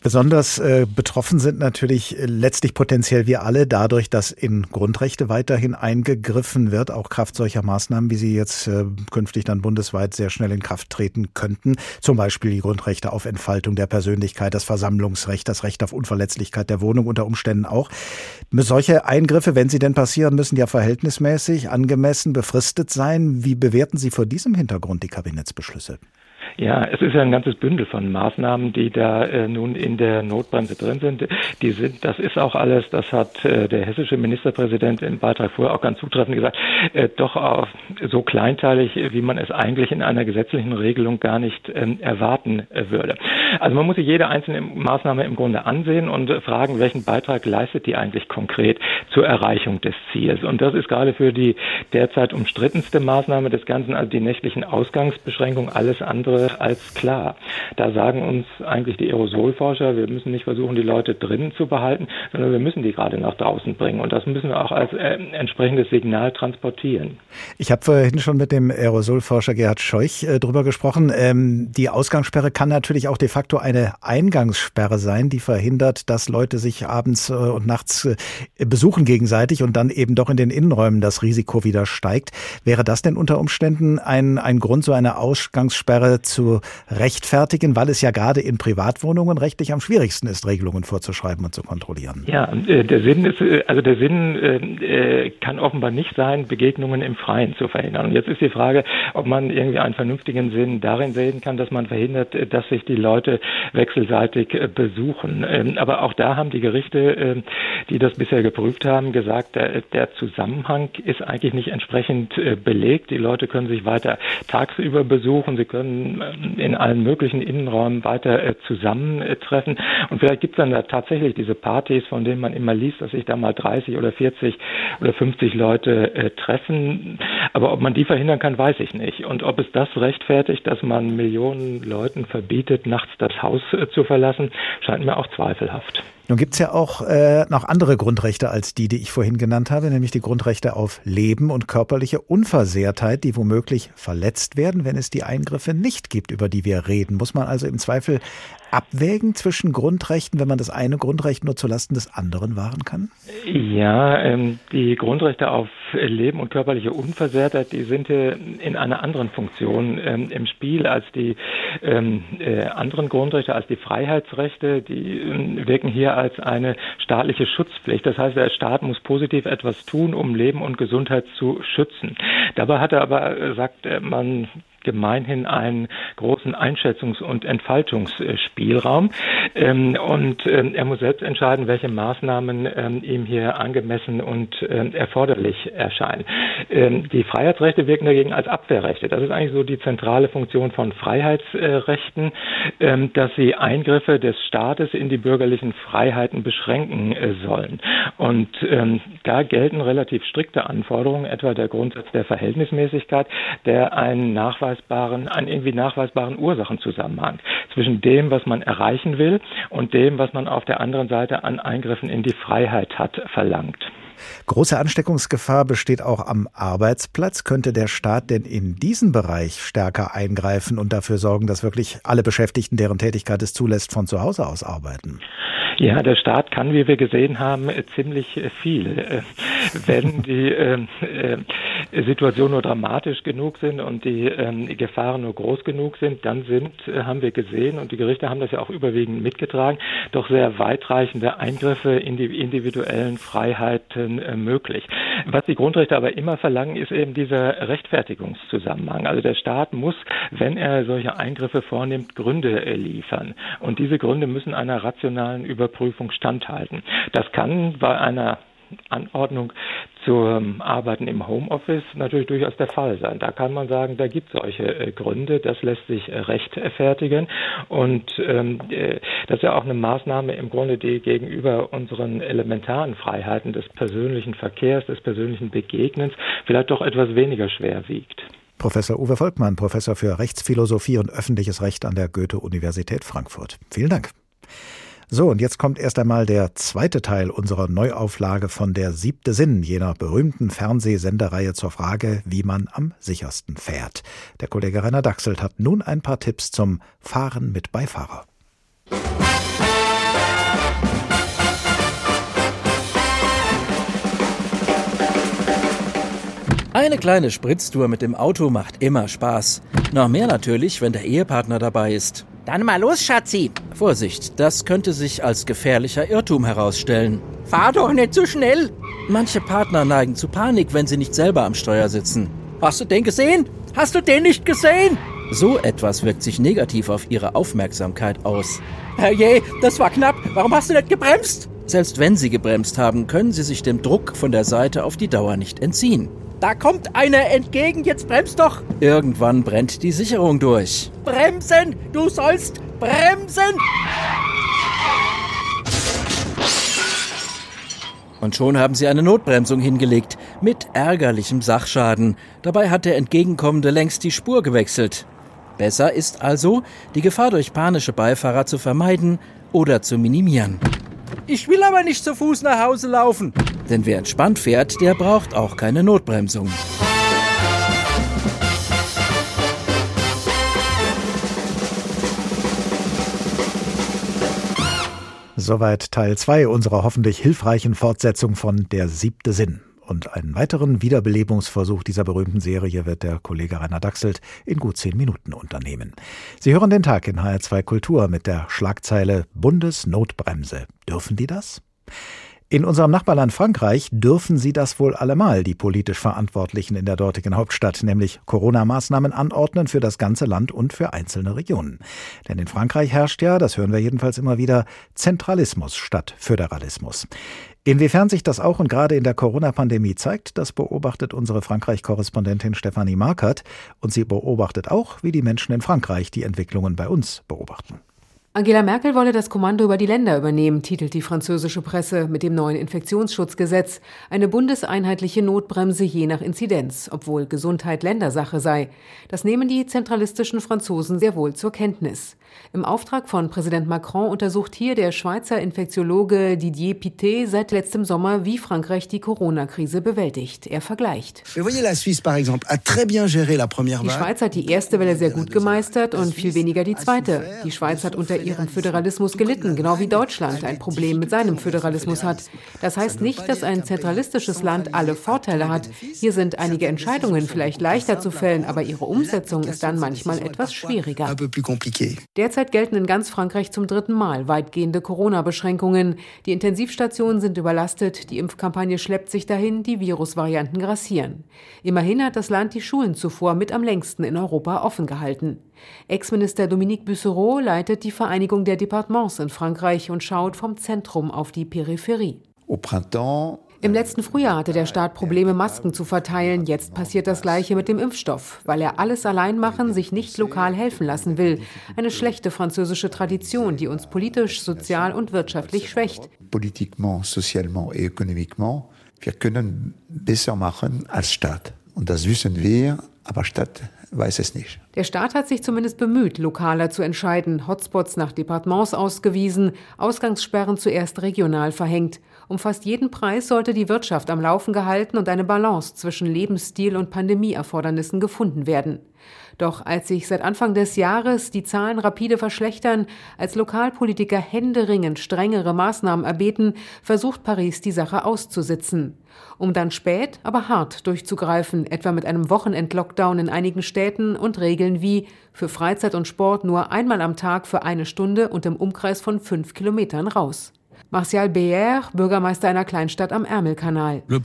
Besonders äh, betroffen sind natürlich äh, letztlich potenziell wir alle dadurch, dass in Grundrechte weiterhin eingegriffen wird, auch Kraft solcher Maßnahmen, wie sie jetzt äh, künftig dann bundesweit sehr schnell in Kraft treten könnten. Zum Beispiel die Grundrechte auf Entfaltung der Persönlichkeit, das Versammlungsrecht, das Recht auf Unverletzlichkeit der Wohnung unter Umständen auch. Solche Eingriffe, wenn sie denn passieren, müssen ja verhältnismäßig, angemessen, befristet sein. Wie bewerten Sie vor diesem Hintergrund die Kabinettsbeschlüsse? Ja, es ist ja ein ganzes Bündel von Maßnahmen, die da äh, nun in der Notbremse drin sind. Die sind, das ist auch alles, das hat äh, der hessische Ministerpräsident im Beitrag vorher auch ganz zutreffend gesagt, äh, doch auch so kleinteilig, wie man es eigentlich in einer gesetzlichen Regelung gar nicht ähm, erwarten äh, würde. Also man muss sich jede einzelne Maßnahme im Grunde ansehen und fragen, welchen Beitrag leistet die eigentlich konkret zur Erreichung des Ziels. Und das ist gerade für die derzeit umstrittenste Maßnahme des Ganzen, also die nächtlichen Ausgangsbeschränkungen, alles andere als klar. Da sagen uns eigentlich die Aerosolforscher, wir müssen nicht versuchen, die Leute drinnen zu behalten, sondern wir müssen die gerade nach draußen bringen. Und das müssen wir auch als äh, entsprechendes Signal transportieren. Ich habe vorhin schon mit dem Aerosolforscher Gerhard Scheuch äh, drüber gesprochen. Ähm, die Ausgangssperre kann natürlich auch de facto eine Eingangssperre sein, die verhindert, dass Leute sich abends äh, und nachts äh, besuchen gegenseitig und dann eben doch in den Innenräumen das Risiko wieder steigt. Wäre das denn unter Umständen ein, ein Grund, so eine Ausgangssperre zu rechtfertigen, weil es ja gerade in Privatwohnungen rechtlich am schwierigsten ist, Regelungen vorzuschreiben und zu kontrollieren. Ja, äh, der Sinn ist, äh, also der Sinn äh, kann offenbar nicht sein, Begegnungen im Freien zu verhindern. Und jetzt ist die Frage, ob man irgendwie einen vernünftigen Sinn darin sehen kann, dass man verhindert, dass sich die Leute wechselseitig besuchen. Ähm, aber auch da haben die Gerichte, die das bisher geprüft haben, gesagt, der Zusammenhang ist eigentlich nicht entsprechend belegt. Die Leute können sich weiter tagsüber besuchen, sie können in allen möglichen Innenräumen weiter äh, zusammentreffen. Und vielleicht gibt es dann da tatsächlich diese Partys, von denen man immer liest, dass sich da mal 30 oder 40 oder 50 Leute äh, treffen. Aber ob man die verhindern kann, weiß ich nicht. Und ob es das rechtfertigt, dass man Millionen Leuten verbietet, nachts das Haus äh, zu verlassen, scheint mir auch zweifelhaft. Nun gibt's ja auch äh, noch andere Grundrechte als die, die ich vorhin genannt habe, nämlich die Grundrechte auf Leben und körperliche Unversehrtheit, die womöglich verletzt werden, wenn es die Eingriffe nicht gibt, über die wir reden. Muss man also im Zweifel abwägen zwischen Grundrechten, wenn man das eine Grundrecht nur zulasten des anderen wahren kann? Ja, ähm, die Grundrechte auf Leben und körperliche Unversehrtheit, die sind äh, in einer anderen Funktion ähm, im Spiel als die ähm, äh, anderen Grundrechte, als die Freiheitsrechte. Die äh, wirken hier als eine staatliche Schutzpflicht. Das heißt, der Staat muss positiv etwas tun, um Leben und Gesundheit zu schützen. Dabei hat er aber, äh, sagt man, gemeinhin einen großen Einschätzungs- und Entfaltungsspielraum. Ähm, und ähm, er muss selbst entscheiden, welche Maßnahmen ähm, ihm hier angemessen und erforderlich erscheinen. die Freiheitsrechte wirken dagegen als Abwehrrechte. Das ist eigentlich so die zentrale Funktion von Freiheitsrechten, dass sie Eingriffe des Staates in die bürgerlichen Freiheiten beschränken äh, sollen. Und da gelten relativ strikte Anforderungen, etwa der Grundsatz der Verhältnismäßigkeit, der einen Nachweis nachweisbaren, einen irgendwie nachweisbaren Ursachenzusammenhang zwischen dem, was man erreichen will und dem, was man auf der anderen Seite an Eingriffen in die Freiheit hat, verlangt. Große Ansteckungsgefahr besteht auch am Arbeitsplatz. Könnte der Staat denn in diesen Bereich stärker eingreifen und dafür sorgen, dass wirklich alle Beschäftigten, deren Tätigkeit es zulässt, von zu Hause aus arbeiten? Ja, der Staat kann, wie wir gesehen haben, ziemlich viel. Wenn die, äh, Situationen nur dramatisch genug sind und die ähm, Gefahren nur groß genug sind, dann sind, äh, haben wir gesehen, und die Gerichte haben das ja auch überwiegend mitgetragen, doch sehr weitreichende Eingriffe in die individuellen Freiheiten äh, möglich. Was die Grundrechte aber immer verlangen, ist eben dieser Rechtfertigungszusammenhang. Also der Staat muss, wenn er solche Eingriffe vornimmt, Gründe liefern. Und diese Gründe müssen einer rationalen Überprüfung standhalten. Das kann bei einer Anordnung zum Arbeiten im Homeoffice natürlich durchaus der Fall sein. Da kann man sagen, da gibt es solche äh, Gründe, das lässt sich äh, rechtfertigen und ähm, äh, das ist ja auch eine Maßnahme im Grunde, die gegenüber unseren elementaren Freiheiten des persönlichen Verkehrs, des persönlichen Begegnens vielleicht doch etwas weniger schwer wiegt. Professor Uwe Volkmann, Professor für Rechtsphilosophie und öffentliches Recht an der Goethe-Universität Frankfurt. Vielen Dank. So, und jetzt kommt erst einmal der zweite Teil unserer Neuauflage von der siebte Sinn, jener berühmten Fernsehsendereihe zur Frage, wie man am sichersten fährt. Der Kollege Rainer Dachselt hat nun ein paar Tipps zum Fahren mit Beifahrer. Eine kleine Spritztour mit dem Auto macht immer Spaß. Noch mehr natürlich, wenn der Ehepartner dabei ist. Dann mal los, Schatzi. Vorsicht, das könnte sich als gefährlicher Irrtum herausstellen. Fahr doch nicht so schnell. Manche Partner neigen zu Panik, wenn sie nicht selber am Steuer sitzen. Hast du den gesehen? Hast du den nicht gesehen? So etwas wirkt sich negativ auf ihre Aufmerksamkeit aus. Herrje, das war knapp. Warum hast du nicht gebremst? Selbst wenn sie gebremst haben, können sie sich dem Druck von der Seite auf die Dauer nicht entziehen. Da kommt einer entgegen, jetzt bremst doch! Irgendwann brennt die Sicherung durch. Bremsen! Du sollst bremsen! Und schon haben sie eine Notbremsung hingelegt, mit ärgerlichem Sachschaden. Dabei hat der Entgegenkommende längst die Spur gewechselt. Besser ist also, die Gefahr durch panische Beifahrer zu vermeiden oder zu minimieren. Ich will aber nicht zu Fuß nach Hause laufen. Denn wer entspannt fährt, der braucht auch keine Notbremsung. Soweit Teil 2 unserer hoffentlich hilfreichen Fortsetzung von Der siebte Sinn. Und einen weiteren Wiederbelebungsversuch dieser berühmten Serie wird der Kollege Rainer Dachselt in gut zehn Minuten unternehmen. Sie hören den Tag in HR2 Kultur mit der Schlagzeile Bundesnotbremse. Dürfen die das? In unserem Nachbarland Frankreich dürfen sie das wohl allemal, die politisch Verantwortlichen in der dortigen Hauptstadt, nämlich Corona-Maßnahmen anordnen für das ganze Land und für einzelne Regionen. Denn in Frankreich herrscht ja, das hören wir jedenfalls immer wieder, Zentralismus statt Föderalismus. Inwiefern sich das auch und gerade in der Corona-Pandemie zeigt, das beobachtet unsere Frankreich-Korrespondentin Stefanie Markert. Und sie beobachtet auch, wie die Menschen in Frankreich die Entwicklungen bei uns beobachten. Angela Merkel wolle das Kommando über die Länder übernehmen, titelt die französische Presse mit dem neuen Infektionsschutzgesetz. Eine bundeseinheitliche Notbremse je nach Inzidenz, obwohl Gesundheit Ländersache sei. Das nehmen die zentralistischen Franzosen sehr wohl zur Kenntnis. Im Auftrag von Präsident Macron untersucht hier der Schweizer Infektiologe Didier Pité seit letztem Sommer, wie Frankreich die Corona-Krise bewältigt. Er vergleicht. Die Schweiz hat die erste Welle sehr gut gemeistert und viel weniger die zweite. Die Schweiz hat unter ihrem Föderalismus gelitten, genau wie Deutschland ein Problem mit seinem Föderalismus hat. Das heißt nicht, dass ein zentralistisches Land alle Vorteile hat. Hier sind einige Entscheidungen vielleicht leichter zu fällen, aber ihre Umsetzung ist dann manchmal etwas schwieriger. Derzeit gelten in ganz Frankreich zum dritten Mal weitgehende Corona-Beschränkungen. Die Intensivstationen sind überlastet, die Impfkampagne schleppt sich dahin, die Virusvarianten grassieren. Immerhin hat das Land die Schulen zuvor mit am längsten in Europa offen gehalten. Ex-Minister Dominique Bussereau leitet die Vereinigung der Departements in Frankreich und schaut vom Zentrum auf die Peripherie. Im letzten Frühjahr hatte der Staat Probleme, Masken zu verteilen. Jetzt passiert das Gleiche mit dem Impfstoff, weil er alles allein machen, sich nicht lokal helfen lassen will. Eine schlechte französische Tradition, die uns politisch, sozial und wirtschaftlich schwächt. Politikement, sozialement et économiquement, wir können besser machen als Staat. Und das wissen wir, aber Stadt weiß es nicht. Der Staat hat sich zumindest bemüht, lokaler zu entscheiden, Hotspots nach Departements ausgewiesen, Ausgangssperren zuerst regional verhängt. Um fast jeden Preis sollte die Wirtschaft am Laufen gehalten und eine Balance zwischen Lebensstil und Pandemieerfordernissen gefunden werden. Doch als sich seit Anfang des Jahres die Zahlen rapide verschlechtern, als Lokalpolitiker händeringend strengere Maßnahmen erbeten, versucht Paris die Sache auszusitzen. Um dann spät, aber hart durchzugreifen, etwa mit einem Wochenend-Lockdown in einigen Städten und Regeln wie für Freizeit und Sport nur einmal am Tag für eine Stunde und im Umkreis von fünf Kilometern raus. Martial Beyer, Bürgermeister einer Kleinstadt am Ärmelkanal. Der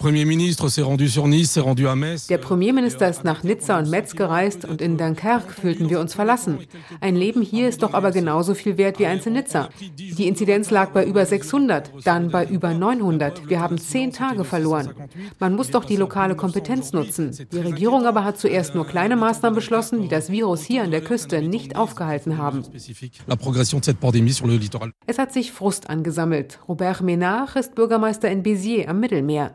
Premierminister ist nach Nizza und Metz gereist und in Dunkerque fühlten wir uns verlassen. Ein Leben hier ist doch aber genauso viel wert wie eins in Nizza. Die Inzidenz lag bei über 600, dann bei über 900. Wir haben zehn Tage verloren. Man muss doch die lokale Kompetenz nutzen. Die Regierung aber hat zuerst nur kleine Maßnahmen beschlossen, die das Virus hier an der Küste nicht aufgehalten haben. Es hat sich Frust angesammelt. Robert Ménard ist Bürgermeister in Béziers am Mittelmeer.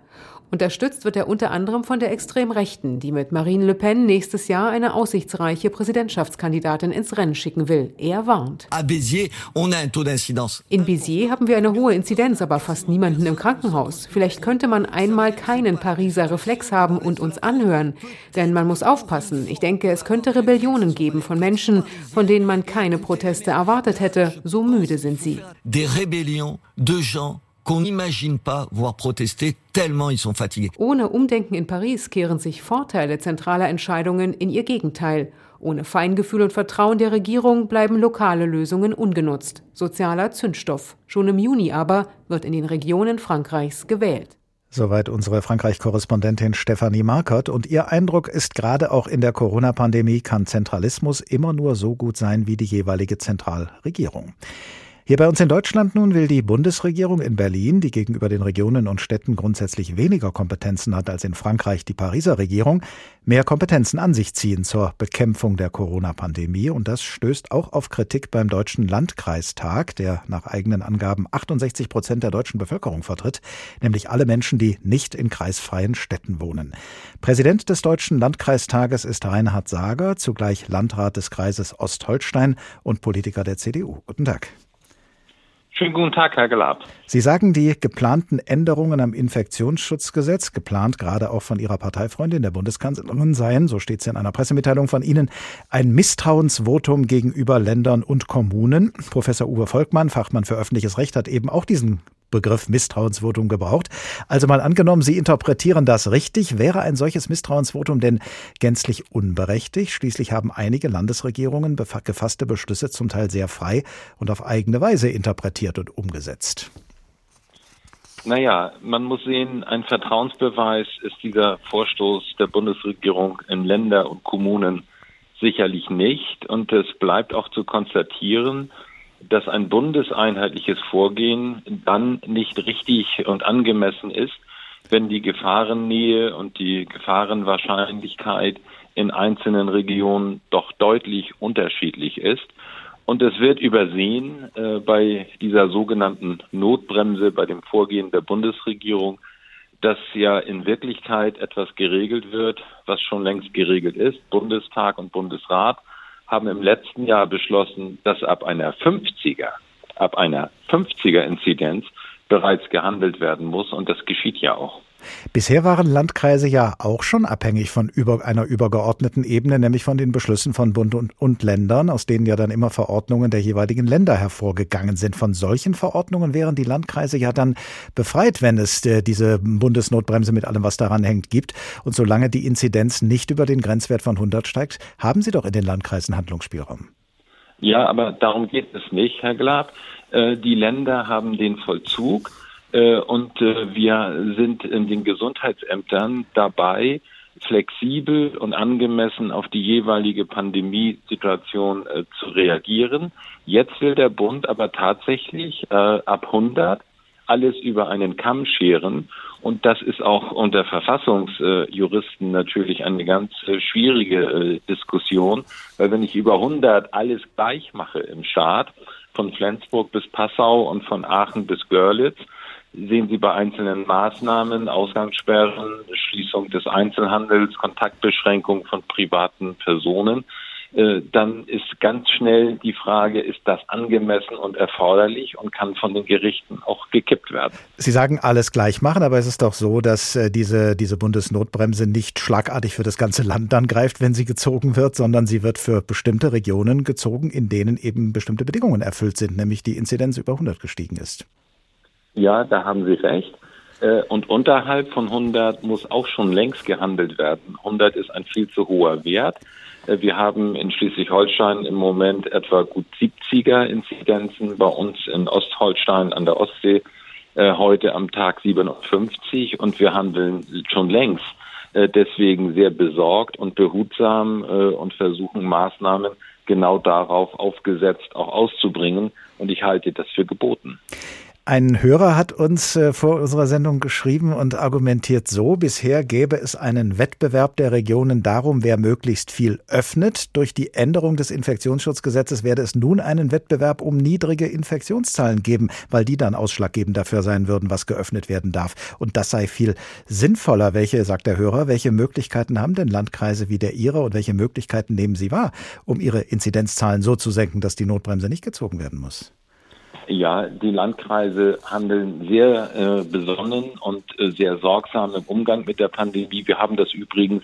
Unterstützt wird er unter anderem von der Extremrechten, die mit Marine Le Pen nächstes Jahr eine aussichtsreiche Präsidentschaftskandidatin ins Rennen schicken will. Er warnt. In Béziers haben wir eine hohe Inzidenz, aber fast niemanden im Krankenhaus. Vielleicht könnte man einmal keinen Pariser Reflex haben und uns anhören. Denn man muss aufpassen. Ich denke, es könnte Rebellionen geben von Menschen, von denen man keine Proteste erwartet hätte. So müde sind sie. Des rébellions de gens qu'on n'imagine pas voir protester, tellement ils sont fatigués. Ohne Umdenken in Paris kehren sich Vorteile zentraler Entscheidungen in ihr Gegenteil. Ohne Feingefühl und Vertrauen der Regierung bleiben lokale Lösungen ungenutzt. Sozialer Zündstoff. Schon im Juni aber wird in den Regionen Frankreichs gewählt. Soweit unsere Frankreich-Korrespondentin Stefanie Markert. Und ihr Eindruck ist, gerade auch in der Corona-Pandemie kann Zentralismus immer nur so gut sein wie die jeweilige Zentralregierung. Hier bei uns in Deutschland nun will die Bundesregierung in Berlin, die gegenüber den Regionen und Städten grundsätzlich weniger Kompetenzen hat als in Frankreich die Pariser Regierung, mehr Kompetenzen an sich ziehen zur Bekämpfung der Corona-Pandemie. Und das stößt auch auf Kritik beim Deutschen Landkreistag, der nach eigenen Angaben 68 Prozent der deutschen Bevölkerung vertritt, nämlich alle Menschen, die nicht in kreisfreien Städten wohnen. Präsident des Deutschen Landkreistages ist Reinhard Sager, zugleich Landrat des Kreises Ostholstein und Politiker der CDU. Guten Tag. Schönen guten Tag, Herr Gelab. Sie sagen, die geplanten Änderungen am Infektionsschutzgesetz, geplant gerade auch von Ihrer Parteifreundin, der Bundeskanzlerin, seien, so steht es in einer Pressemitteilung von Ihnen, ein Misstrauensvotum gegenüber Ländern und Kommunen. Professor Uwe Volkmann, Fachmann für öffentliches Recht, hat eben auch diesen Begriff Misstrauensvotum gebraucht. Also mal angenommen, Sie interpretieren das richtig. Wäre ein solches Misstrauensvotum denn gänzlich unberechtigt? Schließlich haben einige Landesregierungen gefasste Beschlüsse zum Teil sehr frei und auf eigene Weise interpretiert und umgesetzt. Naja, man muss sehen, ein Vertrauensbeweis ist dieser Vorstoß der Bundesregierung in Länder und Kommunen sicherlich nicht. Und es bleibt auch zu konstatieren, dass ein bundeseinheitliches Vorgehen dann nicht richtig und angemessen ist, wenn die Gefahrennähe und die Gefahrenwahrscheinlichkeit in einzelnen Regionen doch deutlich unterschiedlich ist. Und es wird übersehen äh, bei dieser sogenannten Notbremse, bei dem Vorgehen der Bundesregierung, dass ja in Wirklichkeit etwas geregelt wird, was schon längst geregelt ist. Bundestag und Bundesrat haben im letzten Jahr beschlossen, dass ab einer 50er, ab einer 50er Inzidenz bereits gehandelt werden muss und das geschieht ja auch. Bisher waren Landkreise ja auch schon abhängig von über einer übergeordneten Ebene, nämlich von den Beschlüssen von Bund und, und, Ländern, aus denen ja dann immer Verordnungen der jeweiligen Länder hervorgegangen sind. Von solchen Verordnungen wären die Landkreise ja dann befreit, wenn es äh, diese Bundesnotbremse mit allem, was daran hängt, gibt. Und solange die Inzidenz nicht über den Grenzwert von 100 steigt, haben sie doch in den Landkreisen Handlungsspielraum. Ja, aber darum geht es nicht, Herr Glab. Äh, die Länder haben den Vollzug und äh, wir sind in den Gesundheitsämtern dabei, flexibel und angemessen auf die jeweilige Pandemiesituation äh, zu reagieren. Jetzt will der Bund aber tatsächlich ab 100 alles über einen Kamm scheren. Und das ist auch unter Verfassungsjuristen natürlich eine ganz schwierige Diskussion, weil wenn ich über 100 alles gleich mache im Staat, von Flensburg bis Passau und von Aachen bis Görlitz, sehen Sie bei einzelnen Maßnahmen, Ausgangssperren, Schließung des Einzelhandels, Kontaktbeschränkung von privaten Personen, äh, dann ist ganz schnell die Frage, ist das angemessen und erforderlich und kann von den Gerichten auch gekippt werden. Sie sagen alles gleich machen, aber es ist doch so, dass äh, diese, diese Bundesnotbremse nicht schlagartig für das ganze Land dann greift, wenn sie gezogen wird, sondern sie wird für bestimmte Regionen gezogen, in denen eben bestimmte Bedingungen erfüllt sind, nämlich die Inzidenz über 100 gestiegen ist. Ja, da haben Sie recht. Äh, und unterhalb von 100 muss auch schon längst gehandelt werden. 100 ist ein viel zu hoher Wert. Äh, wir haben in Schleswig-Holstein im Moment etwa gut 70er Inzidenzen, bei uns in Ostholstein an der Ostsee äh, heute am Tag 57 und wir handeln schon längst deswegen sehr besorgt und behutsam und versuchen Maßnahmen genau darauf aufgesetzt auch auszubringen und ich halte das für geboten. Ein Hörer hat uns äh, vor unserer Sendung geschrieben und argumentiert so, bisher gäbe es einen Wettbewerb der Regionen darum, wer möglichst viel öffnet. Durch die Änderung des Infektionsschutzgesetzes werde es nun einen Wettbewerb um niedrige Infektionszahlen geben, weil die dann ausschlaggebend dafür sein würden, was geöffnet werden darf. Und das sei viel sinnvoller. Welche, sagt der Hörer, welche Möglichkeiten haben denn Landkreise wie der Ihre und welche Möglichkeiten nehmen Sie wahr, um Ihre Inzidenzzahlen so zu senken, dass die Notbremse nicht gezogen werden muss? Ja, die Landkreise handeln sehr äh, besonnen und äh, sehr sorgsam im Umgang mit der Pandemie. Wir haben das übrigens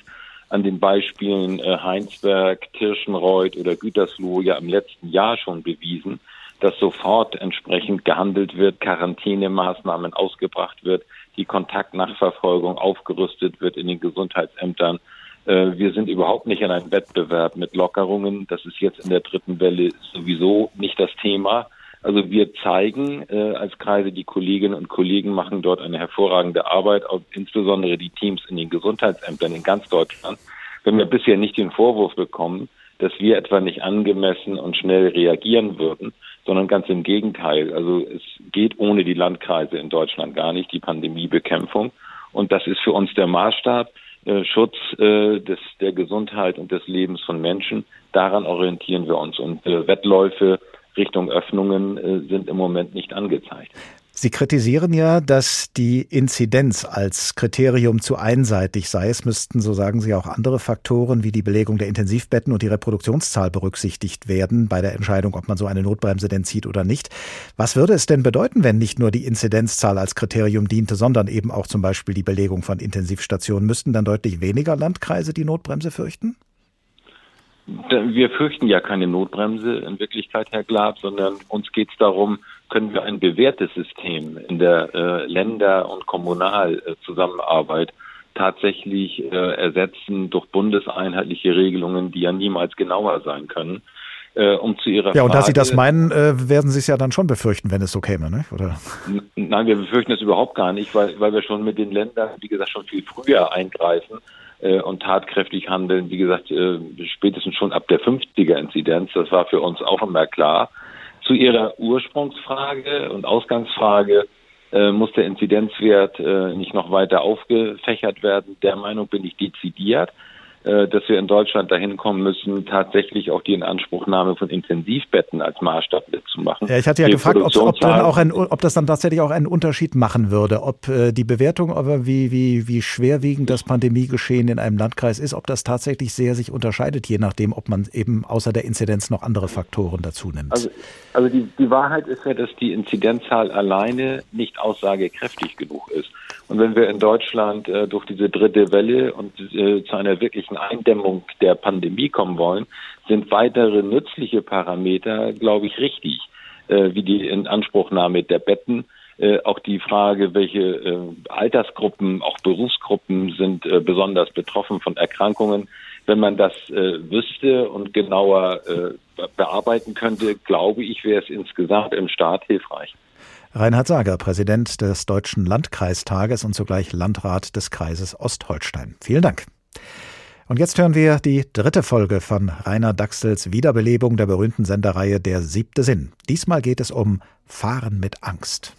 an den Beispielen äh, Heinsberg, Tirschenreuth oder Gütersloh ja im letzten Jahr schon bewiesen, dass sofort entsprechend gehandelt wird, Quarantänemaßnahmen ausgebracht wird, die Kontaktnachverfolgung aufgerüstet wird in den Gesundheitsämtern. Äh, wir sind überhaupt nicht in einem Wettbewerb mit Lockerungen. Das ist jetzt in der dritten Welle sowieso nicht das Thema. Also wir zeigen äh, als Kreise, die Kolleginnen und Kollegen machen dort eine hervorragende Arbeit, insbesondere die Teams in den Gesundheitsämtern in ganz Deutschland. Wenn wir bisher nicht den Vorwurf bekommen, dass wir etwa nicht angemessen und schnell reagieren würden, sondern ganz im Gegenteil. Also es geht ohne die Landkreise in Deutschland gar nicht, die Pandemiebekämpfung. Und das ist für uns der Maßstab. Äh, Schutz äh, des, der Gesundheit und des Lebens von Menschen. Daran orientieren wir uns. Und äh, Wettläufe Richtung Öffnungen äh, sind im Moment nicht angezeigt. Sie kritisieren ja, dass die Inzidenz als Kriterium zu einseitig sei. Es müssten, so sagen Sie, auch andere Faktoren wie die Belegung der Intensivbetten und die Reproduktionszahl berücksichtigt werden bei der Entscheidung, ob man so eine Notbremse denn zieht oder nicht. Was würde es denn bedeuten, wenn nicht nur die Inzidenzzahl als Kriterium diente, sondern eben auch zum Beispiel die Belegung von Intensivstationen? Müssten dann deutlich weniger Landkreise die Notbremse fürchten? Wir fürchten ja keine Notbremse in Wirklichkeit, Herr Glab, sondern uns geht es darum, können wir ein bewährtes System in der äh, Länder- und Kommunalzusammenarbeit tatsächlich äh, ersetzen durch bundeseinheitliche Regelungen, die ja niemals genauer sein können. Äh, um zu Ihrer ja, und Frage, da Sie das meinen, äh, werden Sie es ja dann schon befürchten, wenn es so käme, ne? oder? Nein, wir befürchten es überhaupt gar nicht, weil, weil wir schon mit den Ländern, wie gesagt, schon viel früher eingreifen äh, und tatkräftig handeln. Wie gesagt, äh, spätestens schon ab der 50er-Inzidenz. Das war für uns auch immer klar. Zu Ihrer Ursprungsfrage und Ausgangsfrage äh, muss der Inzidenzwert äh, nicht noch weiter aufgefächert werden. Der Meinung bin ich dezidiert. Äh, dass wir in Deutschland dahin kommen müssen, tatsächlich auch die Inanspruchnahme von Intensivbetten als Maßstab mitzumachen. Ja, ich hatte ja gefragt, ob, ob, dann auch ein, ob das dann tatsächlich auch einen Unterschied machen würde, ob äh, die Bewertung, aber wie, wie, wie schwerwiegend das Pandemiegeschehen in einem Landkreis ist, ob das tatsächlich sehr sich unterscheidet, je nachdem, ob man eben außer der Inzidenz noch andere Faktoren dazu nimmt. Also, also die, die Wahrheit ist ja, dass die Inzidenzzahl alleine nicht aussagekräftig genug ist. Und wenn wir in Deutschland äh, durch diese dritte Welle und äh, zu einer wirklichen Eindämmung der Pandemie kommen wollen, sind weitere nützliche Parameter, glaube ich, richtig, äh, wie die Inanspruchnahme der Betten, äh, auch die Frage, welche äh, Altersgruppen, auch Berufsgruppen sind äh, besonders betroffen von Erkrankungen. Wenn man das äh, wüsste und genauer äh, bearbeiten könnte, glaube ich, wäre es insgesamt im Staat hilfreich. Reinhard Sager, Präsident des Deutschen Landkreistages und zugleich Landrat des Kreises Ostholstein. Vielen Dank. Und jetzt hören wir die dritte Folge von Rainer Daxels Wiederbelebung der berühmten Sendereihe Der siebte Sinn. Diesmal geht es um Fahren mit Angst.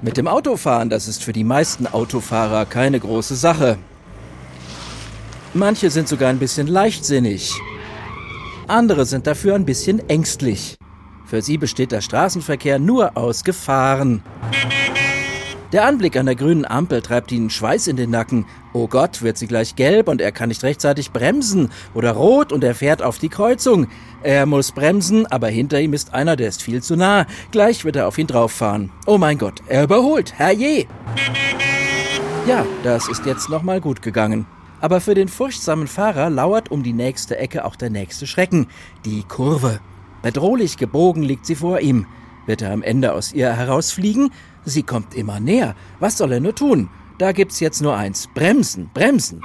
Mit dem Autofahren, das ist für die meisten Autofahrer keine große Sache. Manche sind sogar ein bisschen leichtsinnig. Andere sind dafür ein bisschen ängstlich. Für sie besteht der Straßenverkehr nur aus Gefahren. Der Anblick an der grünen Ampel treibt ihn Schweiß in den Nacken. Oh Gott, wird sie gleich gelb und er kann nicht rechtzeitig bremsen. Oder rot und er fährt auf die Kreuzung. Er muss bremsen, aber hinter ihm ist einer, der ist viel zu nah. Gleich wird er auf ihn drauffahren. Oh mein Gott, er überholt. Herrje! Ja, das ist jetzt nochmal gut gegangen. Aber für den furchtsamen Fahrer lauert um die nächste Ecke auch der nächste Schrecken. Die Kurve. Bedrohlich gebogen liegt sie vor ihm. Wird er am Ende aus ihr herausfliegen? Sie kommt immer näher. Was soll er nur tun? Da gibt's jetzt nur eins. Bremsen, bremsen.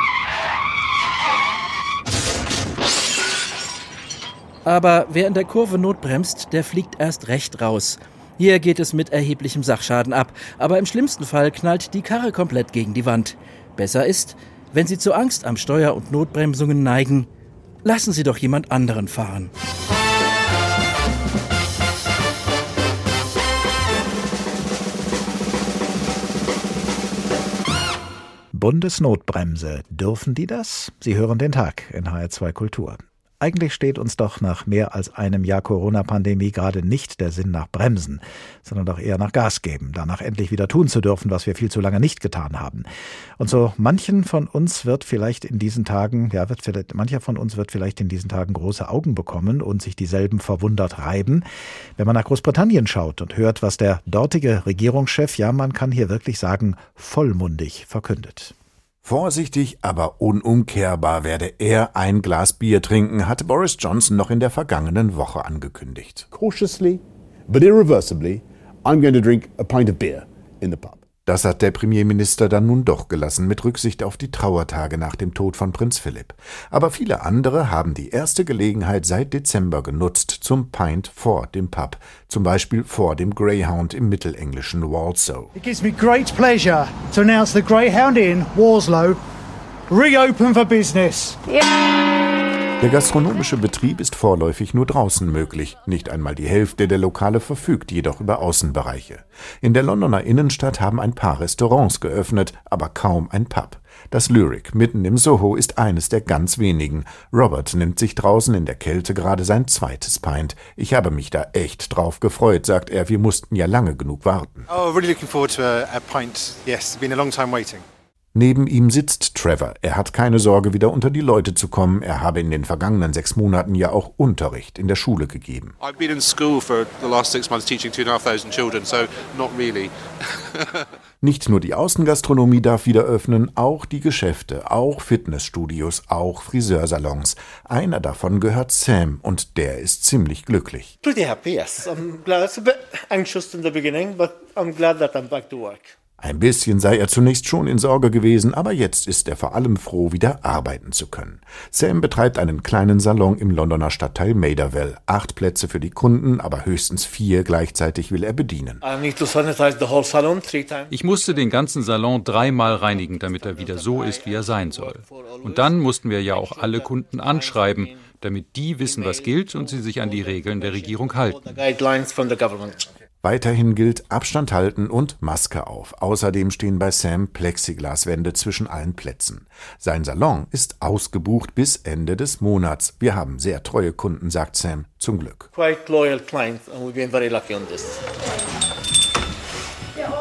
Aber wer in der Kurve notbremst, der fliegt erst recht raus. Hier geht es mit erheblichem Sachschaden ab, aber im schlimmsten Fall knallt die Karre komplett gegen die Wand. Besser ist, wenn Sie zu Angst am Steuer und Notbremsungen neigen, lassen Sie doch jemand anderen fahren. Bundesnotbremse. Dürfen die das? Sie hören den Tag in HR2 Kultur. Eigentlich steht uns doch nach mehr als einem Jahr Corona-Pandemie gerade nicht der Sinn nach Bremsen, sondern doch eher nach Gas geben, danach endlich wieder tun zu dürfen, was wir viel zu lange nicht getan haben. Und so manchen von uns wird vielleicht in diesen Tagen, ja, wird vielleicht, mancher von uns wird vielleicht in diesen Tagen große Augen bekommen und sich dieselben verwundert reiben, wenn man nach Großbritannien schaut und hört, was der dortige Regierungschef, ja, man kann hier wirklich sagen, vollmundig verkündet. Vorsichtig, aber unumkehrbar werde er ein Glas Bier trinken, hatte Boris Johnson noch in der vergangenen Woche angekündigt. Cautiously, but irreversibly, I'm going to drink a pint of beer in the pub. Das hat der Premierminister dann nun doch gelassen, mit Rücksicht auf die Trauertage nach dem Tod von Prinz Philipp. Aber viele andere haben die erste Gelegenheit seit Dezember genutzt zum Pint vor dem Pub, zum Beispiel vor dem Greyhound im mittelenglischen Walsall. It gives me great pleasure to announce the Greyhound Inn, Walsall, reopen for business. Der gastronomische Betrieb ist vorläufig nur draußen möglich. Nicht einmal die Hälfte der Lokale verfügt jedoch über Außenbereiche. In der Londoner Innenstadt haben ein paar Restaurants geöffnet, aber kaum ein Pub. Das Lyric mitten im Soho ist eines der ganz wenigen. Robert nimmt sich draußen in der Kälte gerade sein zweites Pint. Ich habe mich da echt drauf gefreut, sagt er. Wir mussten ja lange genug warten. Oh, really looking forward to a, a pint. Yes, been a long time waiting. Neben ihm sitzt Trevor. Er hat keine Sorge, wieder unter die Leute zu kommen. Er habe in den vergangenen sechs Monaten ja auch Unterricht in der Schule gegeben. I've been in school for the last six months teaching two and a half thousand children, so not really. Nicht nur die Außengastronomie darf wieder öffnen, auch die Geschäfte, auch Fitnessstudios, auch Friseursalons. Einer davon gehört Sam und der ist ziemlich glücklich. Pretty happy, yes. I'm glad. It's a bit anxious in the beginning, but I'm glad that I'm back to work. Ein bisschen sei er zunächst schon in Sorge gewesen, aber jetzt ist er vor allem froh, wieder arbeiten zu können. Sam betreibt einen kleinen Salon im Londoner Stadtteil Maderville. Acht Plätze für die Kunden, aber höchstens vier gleichzeitig will er bedienen. Ich musste den ganzen Salon dreimal reinigen, damit er wieder so ist, wie er sein soll. Und dann mussten wir ja auch alle Kunden anschreiben, damit die wissen, was gilt und sie sich an die Regeln der Regierung halten. Weiterhin gilt Abstand halten und Maske auf. Außerdem stehen bei Sam Plexiglaswände zwischen allen Plätzen. Sein Salon ist ausgebucht bis Ende des Monats. Wir haben sehr treue Kunden, sagt Sam, zum Glück. Quite loyal clients and we've been very lucky on this.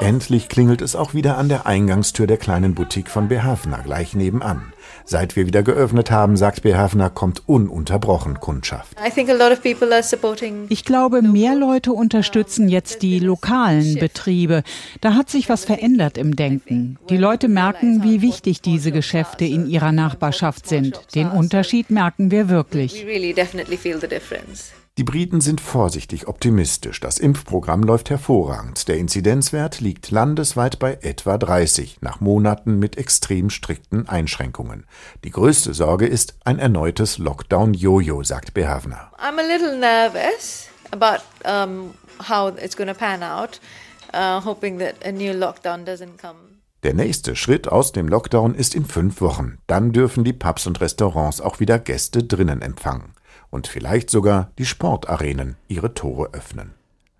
Endlich klingelt es auch wieder an der Eingangstür der kleinen Boutique von Behafner gleich nebenan. Seit wir wieder geöffnet haben, sagt Behafner, kommt ununterbrochen Kundschaft. Ich glaube, mehr Leute unterstützen jetzt die lokalen Betriebe. Da hat sich was verändert im Denken. Die Leute merken, wie wichtig diese Geschäfte in ihrer Nachbarschaft sind. Den Unterschied merken wir wirklich. Die Briten sind vorsichtig optimistisch. Das Impfprogramm läuft hervorragend. Der Inzidenzwert liegt landesweit bei etwa 30, nach Monaten mit extrem strikten Einschränkungen. Die größte Sorge ist ein erneutes Lockdown-Jojo, sagt Behavner. I'm a little nervous about um, how it's going to pan out, uh, hoping that a new lockdown doesn't come. Der nächste Schritt aus dem Lockdown ist in fünf Wochen. Dann dürfen die Pubs und Restaurants auch wieder Gäste drinnen empfangen und vielleicht sogar die Sportarenen ihre Tore öffnen.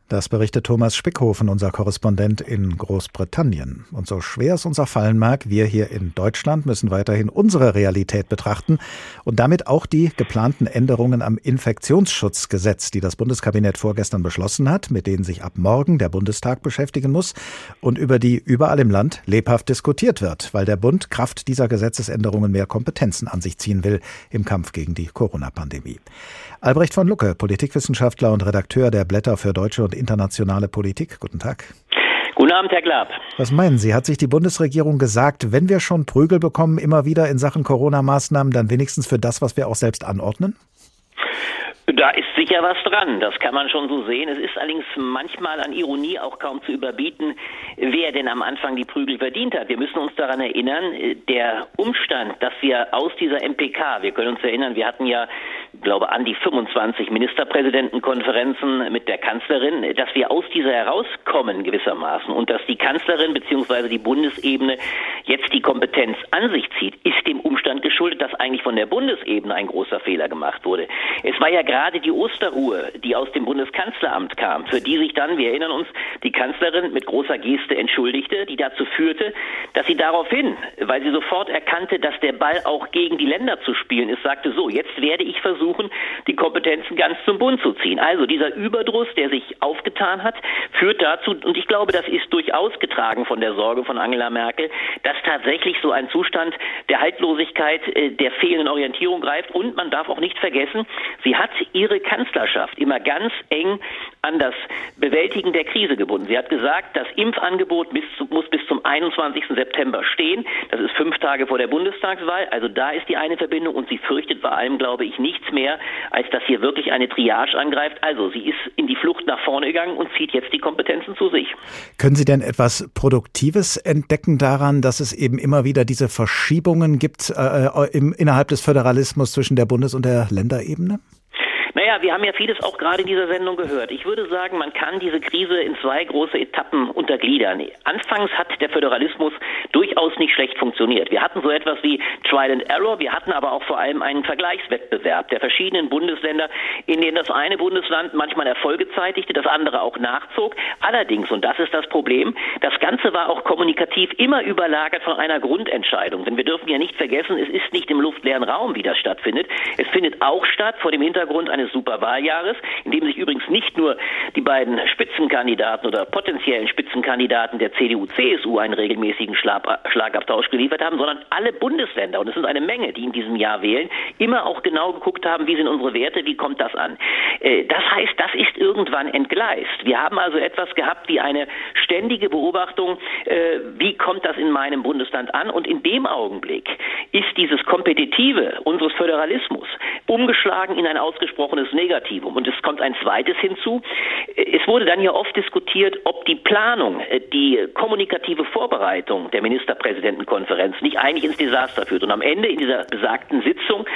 Das berichtet Thomas Spickhofen, unser Korrespondent in Großbritannien. Und so schwer es uns auch fallen mag, wir hier in Deutschland müssen weiterhin unsere Realität betrachten und damit auch die geplanten Änderungen am Infektionsschutzgesetz, die das Bundeskabinett vorgestern beschlossen hat, mit denen sich ab morgen der Bundestag beschäftigen muss und über die überall im Land lebhaft diskutiert wird, weil der Bund Kraft dieser Gesetzesänderungen mehr Kompetenzen an sich ziehen will im Kampf gegen die Corona-Pandemie. Albrecht von Lucke, Politikwissenschaftler und Redakteur der Blätter für deutsche und internationale Politik. Guten Tag. Guten Abend, Herr Glab. Was meinen Sie? Hat sich die Bundesregierung gesagt, wenn wir schon Prügel bekommen, immer wieder in Sachen Corona-Maßnahmen, dann wenigstens für das, was wir auch selbst anordnen? Da ist sicher was dran, das kann man schon so sehen. Es ist allerdings manchmal an Ironie auch kaum zu überbieten, wer denn am Anfang die Prügel verdient hat. Wir müssen uns daran erinnern, der Umstand, dass wir aus dieser MPK, wir können uns erinnern, wir hatten ja, glaube an die 25 Ministerpräsidentenkonferenzen mit der Kanzlerin, dass wir aus dieser herauskommen gewissermaßen und dass die Kanzlerin bzw. die Bundesebene jetzt die Kompetenz an sich zieht, ist dem Umstand geschuldet, dass eigentlich von der Bundesebene ein großer Fehler gemacht wurde. Es war ja gerade gerade die Osterruhe, die aus dem Bundeskanzleramt kam, für die sich dann, wir erinnern uns, die Kanzlerin mit großer Geste entschuldigte, die dazu führte, dass sie daraufhin, weil sie sofort erkannte, dass der Ball auch gegen die Länder zu spielen ist, sagte so, jetzt werde ich versuchen, die Kompetenzen ganz zum Bund zu ziehen. Also dieser Überdruss, der sich aufgetan hat, führt dazu, und ich glaube, das ist durchaus getragen von der Sorge von Angela Merkel, dass tatsächlich so ein Zustand der Haltlosigkeit, äh, der fehlenden Orientierung greift. Und man darf auch nicht vergessen, sie hat ihre Kanzlerschaft immer ganz eng an das Bewältigen der Krise gebunden. Sie hat gesagt, das Impfangebot bis, muss bis zum 21. September stehen. Das ist fünf Tage vor der Bundestagswahl. Also da ist die eine Verbindung und sie fürchtet vor allem, glaube ich, nichts mehr, als dass hier wirklich eine Triage angreift. Also sie ist in die Flucht nach vorne gegangen und zieht jetzt die Kompetenzen zu sich. Können Sie denn etwas Produktives entdecken daran, dass es eben immer wieder diese Verschiebungen gibt äh, äh im, innerhalb des Föderalismus zwischen der Bundes- und der Länderebene? Naja, wir haben ja vieles auch gerade in dieser Sendung gehört. Ich würde sagen, man kann diese Krise in zwei große Etappen untergliedern. Anfangs hat der Föderalismus durchaus nicht schlecht funktioniert. Wir hatten so etwas wie Trial and Error, wir hatten aber auch vor allem einen Vergleichswettbewerb der verschiedenen Bundesländer, in denen das eine Bundesland manchmal Erfolge zeitigte, das andere auch nachzog. Allerdings, und das ist das Problem, das Ganze war auch kommunikativ immer überlagert von einer Grundentscheidung. Denn wir dürfen ja nicht vergessen, es ist nicht im luftleeren Raum, wie das stattfindet. Es findet auch statt vor dem Hintergrund eines Superwahljahres, in dem sich übrigens nicht nur die beiden Spitzenkandidaten oder potenziellen Spitzenkandidaten der CDU, CSU einen regelmäßigen Schlagabtausch geliefert haben, sondern alle Bundesländer, und es sind eine Menge, die in diesem Jahr wählen, immer auch genau geguckt haben, wie sind unsere Werte, wie kommt das an. Äh, das heißt, das ist irgendwann entgleist. Wir haben also etwas gehabt wie eine ständige Beobachtung, äh, wie kommt das in meinem Bundesland an und in dem Augenblick ist dieses Kompetitive unseres Föderalismus umgeschlagen in ein ausgesprochenes großes Negativum. Und es kommt ein zweites hinzu. Es wurde dann ja oft diskutiert, ob die Planung, äh, die kommunikative Vorbereitung der Ministerpräsidentenkonferenz nicht eigentlich ins Desaster führt. Und am Ende in dieser besagten Sitzung,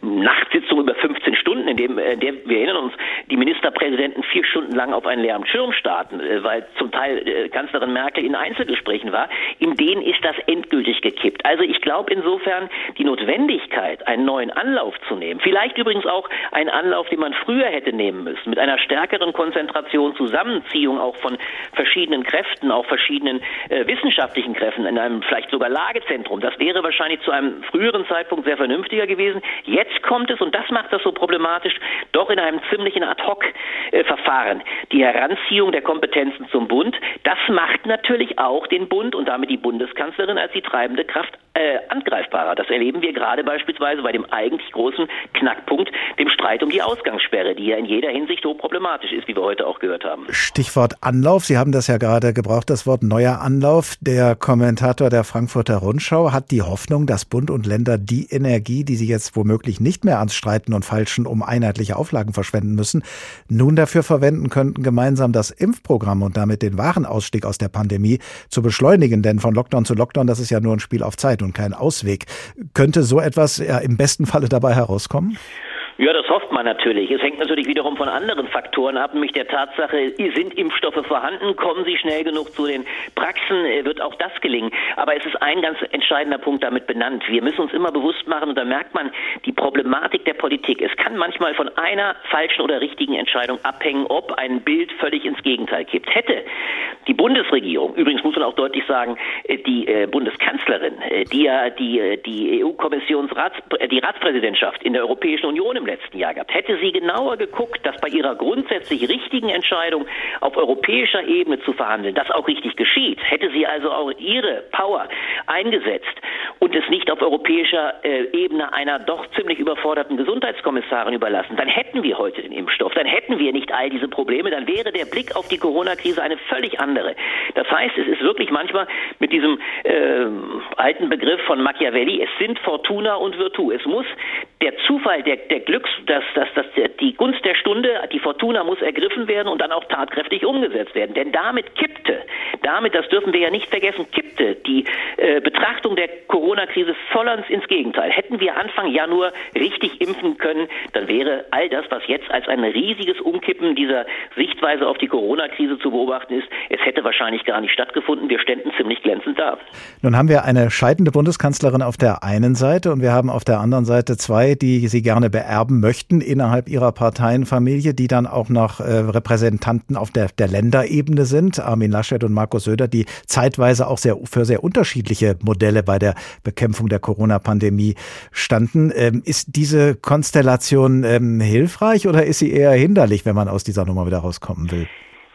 Nachtsitzung über 15 Stunden, in, dem, in der wir erinnern uns, die Ministerpräsidenten vier Stunden lang auf einen leeren Schirm starten, äh, weil zum Teil äh, Kanzlerin Merkel in Einzelgesprächen war, in denen ist das endgültig gekippt. Also ich glaube insofern die Notwendigkeit, einen neuen Anlauf zu nehmen, vielleicht übrigens auch einen Anlauf, den man früher hätte nehmen müssen, mit einer stärkeren Konzentration, Zusammenziehung auch von verschiedenen Kräften, auch verschiedenen äh, wissenschaftlichen Kräften, in einem vielleicht sogar Lagezentrum. Das wäre wahrscheinlich zu einem früheren Zeitpunkt sehr vernünftiger gewesen. Jetzt kommt es, und das macht das so problematisch, doch in einem ziemlichen Ad-Hoc-Verfahren. Die Heranziehung der Kompetenzen zum Bund, das macht natürlich auch den Bund und damit die Bundeskanzlerin als die treibende Kraft äh, angreifbarer. Das erleben wir gerade beispielsweise bei dem eigentlich großen Knackpunkt, dem Streit um die. Ausgangssperre, die ja in jeder Hinsicht hochproblematisch ist, wie wir heute auch gehört haben. Stichwort Anlauf. Sie haben das ja gerade gebraucht, das Wort neuer Anlauf. Der Kommentator der Frankfurter Rundschau hat die Hoffnung, dass Bund und Länder die Energie, die sie jetzt womöglich nicht mehr ans Streiten und Falschen um einheitliche Auflagen verschwenden müssen, nun dafür verwenden könnten, gemeinsam das Impfprogramm und damit den wahren Ausstieg aus der Pandemie zu beschleunigen. Denn von Lockdown zu Lockdown, das ist ja nur ein Spiel auf Zeit und kein Ausweg. Könnte so etwas ja im besten Falle dabei herauskommen? Ja, das hofft man natürlich. Es hängt natürlich wiederum von anderen Faktoren ab, nämlich der Tatsache, sind Impfstoffe vorhanden, kommen sie schnell genug zu den Praxen, äh, wird auch das gelingen. Aber es ist ein ganz entscheidender Punkt damit benannt. Wir müssen uns immer bewusst machen, und da merkt man die Problematik der Politik. Es kann manchmal von einer falschen oder richtigen Entscheidung abhängen, ob ein Bild völlig ins Gegenteil kippt. Hätte die Bundesregierung, übrigens muss man auch deutlich sagen, äh, die äh, Bundeskanzlerin, die ja die, die EU-Kommissionsrats, die in der Europäischen Union im letzten Jahr gehabt. Hätte sie genauer geguckt, dass bei ihrer grundsätzlich richtigen Entscheidung auf europäischer Ebene zu verhandeln, das auch richtig geschieht, hätte sie also auch ihre Power eingesetzt und es nicht auf europäischer äh, Ebene einer doch ziemlich überforderten Gesundheitskommissarin überlassen, dann hätten wir heute den Impfstoff, dann hätten wir nicht all diese Probleme, dann wäre der Blick auf die Corona-Krise eine völlig andere. Das heißt, es ist wirklich manchmal mit diesem äh, alten Begriff von Machiavelli, es sind Fortuna und Virtu. Es muss der Zufall, der, der Glücks, dass, dass, dass die Gunst der Stunde, die Fortuna muss ergriffen werden und dann auch tatkräftig umgesetzt werden. Denn damit kippte, damit, das dürfen wir ja nicht vergessen, kippte die äh, Betrachtung der Corona-Krise vollends ins Gegenteil. Hätten wir Anfang Januar richtig impfen können, dann wäre all das, was jetzt als ein riesiges Umkippen dieser Sichtweise auf die Corona-Krise zu beobachten ist, es hätte wahrscheinlich gar nicht stattgefunden. Wir ständen ziemlich glänzend da. Nun haben wir eine scheidende Bundeskanzlerin auf der einen Seite und wir haben auf der anderen Seite zwei, die sie gerne beerben möchten innerhalb ihrer Parteienfamilie, die dann auch noch äh, Repräsentanten auf der, der Länderebene sind, Armin Laschet und Markus Söder, die zeitweise auch sehr für sehr unterschiedliche Modelle bei der Bekämpfung der Corona-Pandemie standen. Ähm, ist diese Konstellation ähm, hilfreich oder ist sie eher hinderlich, wenn man aus dieser Nummer wieder rauskommen will?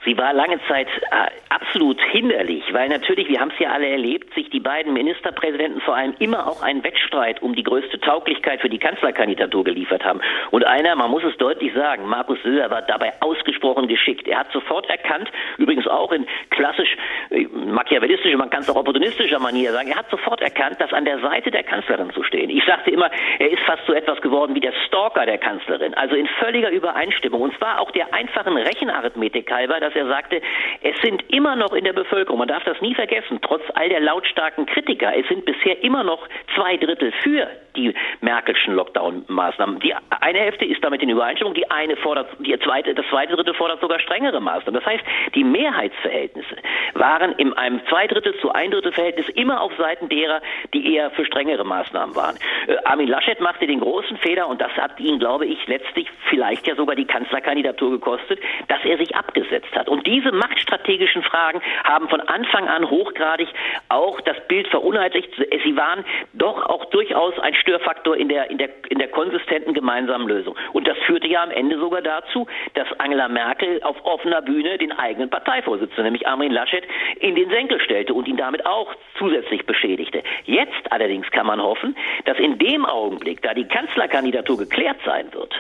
Sie war lange Zeit äh, absolut hinderlich, weil natürlich, wir haben es ja alle erlebt, sich die beiden Ministerpräsidenten vor allem immer auch einen Wettstreit um die größte Tauglichkeit für die Kanzlerkandidatur geliefert haben. Und einer, man muss es deutlich sagen, Markus Söder war dabei ausgesprochen geschickt. Er hat sofort erkannt, übrigens auch in klassisch äh, machiavellistischer, man kann es auch opportunistischer Manier sagen, er hat sofort erkannt, dass an der Seite der Kanzlerin zu stehen. Ich sagte immer, er ist fast so etwas geworden wie der Stalker der Kanzlerin, also in völliger Übereinstimmung. Und zwar auch der einfachen Rechenarithmetik halber, dass er sagte, es sind immer noch in der Bevölkerung, man darf das nie vergessen, trotz all der lautstarken Kritiker, es sind bisher immer noch zwei Drittel für die Merkelschen Lockdown-Maßnahmen. Die eine Hälfte ist damit in Übereinstimmung, die eine fordert, die zweite, das zweite Drittel fordert sogar strengere Maßnahmen. Das heißt, die Mehrheitsverhältnisse waren in einem zwei Drittel zu ein Drittel Verhältnis immer auf Seiten derer, die eher für strengere Maßnahmen waren. Äh, Armin Laschet machte den großen Fehler und das hat ihn, glaube ich, letztlich vielleicht ja sogar die Kanzlerkandidatur gekostet, dass er sich abgesetzt hat. Und diese machtstrategischen Fragen haben von Anfang an hochgradig auch das Bild verunheitlicht. Sie waren doch auch durchaus ein Störfaktor in der, in der, in der konsistenten gemeinsamen Lösung. Und das führte ja am Ende sogar dazu, dass Angela Merkel auf offener Bühne den eigenen Parteivorsitzenden, nämlich Armin Laschet, in den Senkel stellte und ihn damit auch zusätzlich beschädigte. Jetzt allerdings kann man hoffen, dass in dem Augenblick, da die Kanzlerkandidatur geklärt sein wird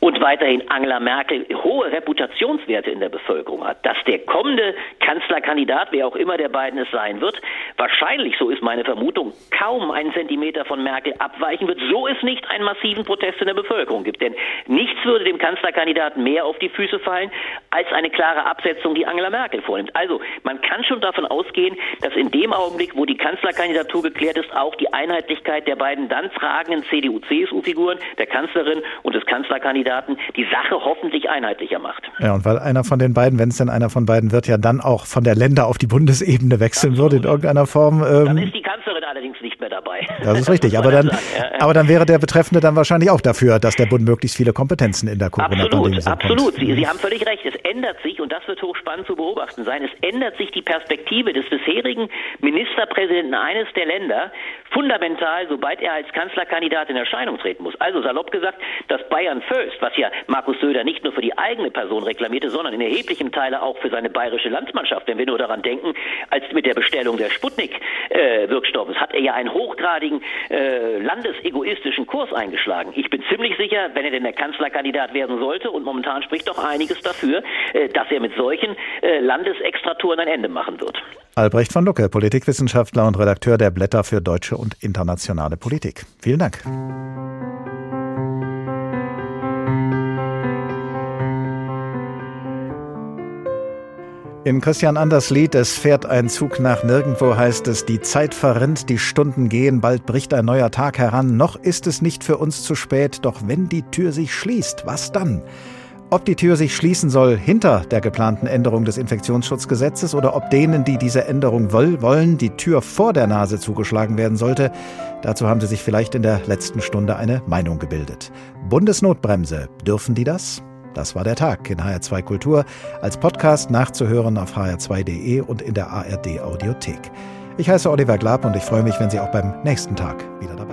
und weiterhin Angela Merkel hohe Reputationswerte in der Bevölkerung hat, dass der kommende Kanzlerkandidat, wer auch immer der beiden es sein wird, wahrscheinlich, so ist meine Vermutung, kaum einen Zentimeter von Merkel abweichen wird, so es nicht einen massiven Protest in der Bevölkerung gibt. Denn nichts würde dem Kanzlerkandidaten mehr auf die Füße fallen, als eine klare Absetzung, die Angela Merkel vornimmt. Also man kann schon davon ausgehen, dass in dem Augenblick, wo die Kanzlerkandidatur geklärt ist, auch die Einheitlichkeit der beiden dann tragenden CDU-CSU-Figuren, der Kanzlerin und des Kanzlerkandidaten, die Sache hoffentlich einheitlicher macht. Ja, und weil einer von den beiden, wenn es denn einer von beiden wird, ja dann auch von der Länder auf die Bundesebene wechseln würde in irgendeiner Form. Ähm, dann ist die Kanzlerin allerdings nicht mehr dabei. Das ist richtig, aber dann, aber dann wäre der Betreffende dann wahrscheinlich auch dafür, dass der Bund möglichst viele Kompetenzen in der Corona-Pandemie Absolut, absolut. Sie, Sie haben völlig recht. Es ändert sich, und das wird hochspannend zu beobachten sein, es ändert sich die Perspektive des bisherigen Ministerpräsidenten eines der Länder fundamental, sobald er als Kanzlerkandidat in Erscheinung treten muss. Also salopp gesagt, das Bayern First, was ja Markus Söder nicht nur für die eigene Person reklamierte, sondern in erheblichem Teile auch für seine bayerische Landsmannschaft, wenn wir nur daran denken, als mit der Bestellung der Sputnik-Wirkstoffes, äh, hat er ja einen hochgradigen äh, landesegoistischen Kurs eingeschlagen. Ich bin ziemlich sicher, wenn er denn der Kanzlerkandidat werden sollte, und momentan spricht doch einiges dafür, äh, dass er mit solchen äh, Landesextratouren ein Ende machen wird. Albrecht von Lucke, Politikwissenschaftler und Redakteur der Blätter für deutsche und internationale Politik. Vielen Dank. In Christian Anders Lied Es fährt ein Zug nach nirgendwo heißt es, die Zeit verrinnt, die Stunden gehen, bald bricht ein neuer Tag heran, noch ist es nicht für uns zu spät, doch wenn die Tür sich schließt, was dann? Ob die Tür sich schließen soll hinter der geplanten Änderung des Infektionsschutzgesetzes oder ob denen, die diese Änderung wollen, die Tür vor der Nase zugeschlagen werden sollte, dazu haben Sie sich vielleicht in der letzten Stunde eine Meinung gebildet. Bundesnotbremse, dürfen die das? Das war der Tag in HR2 Kultur, als Podcast nachzuhören auf hr2.de und in der ARD Audiothek. Ich heiße Oliver Glab und ich freue mich, wenn Sie auch beim nächsten Tag wieder dabei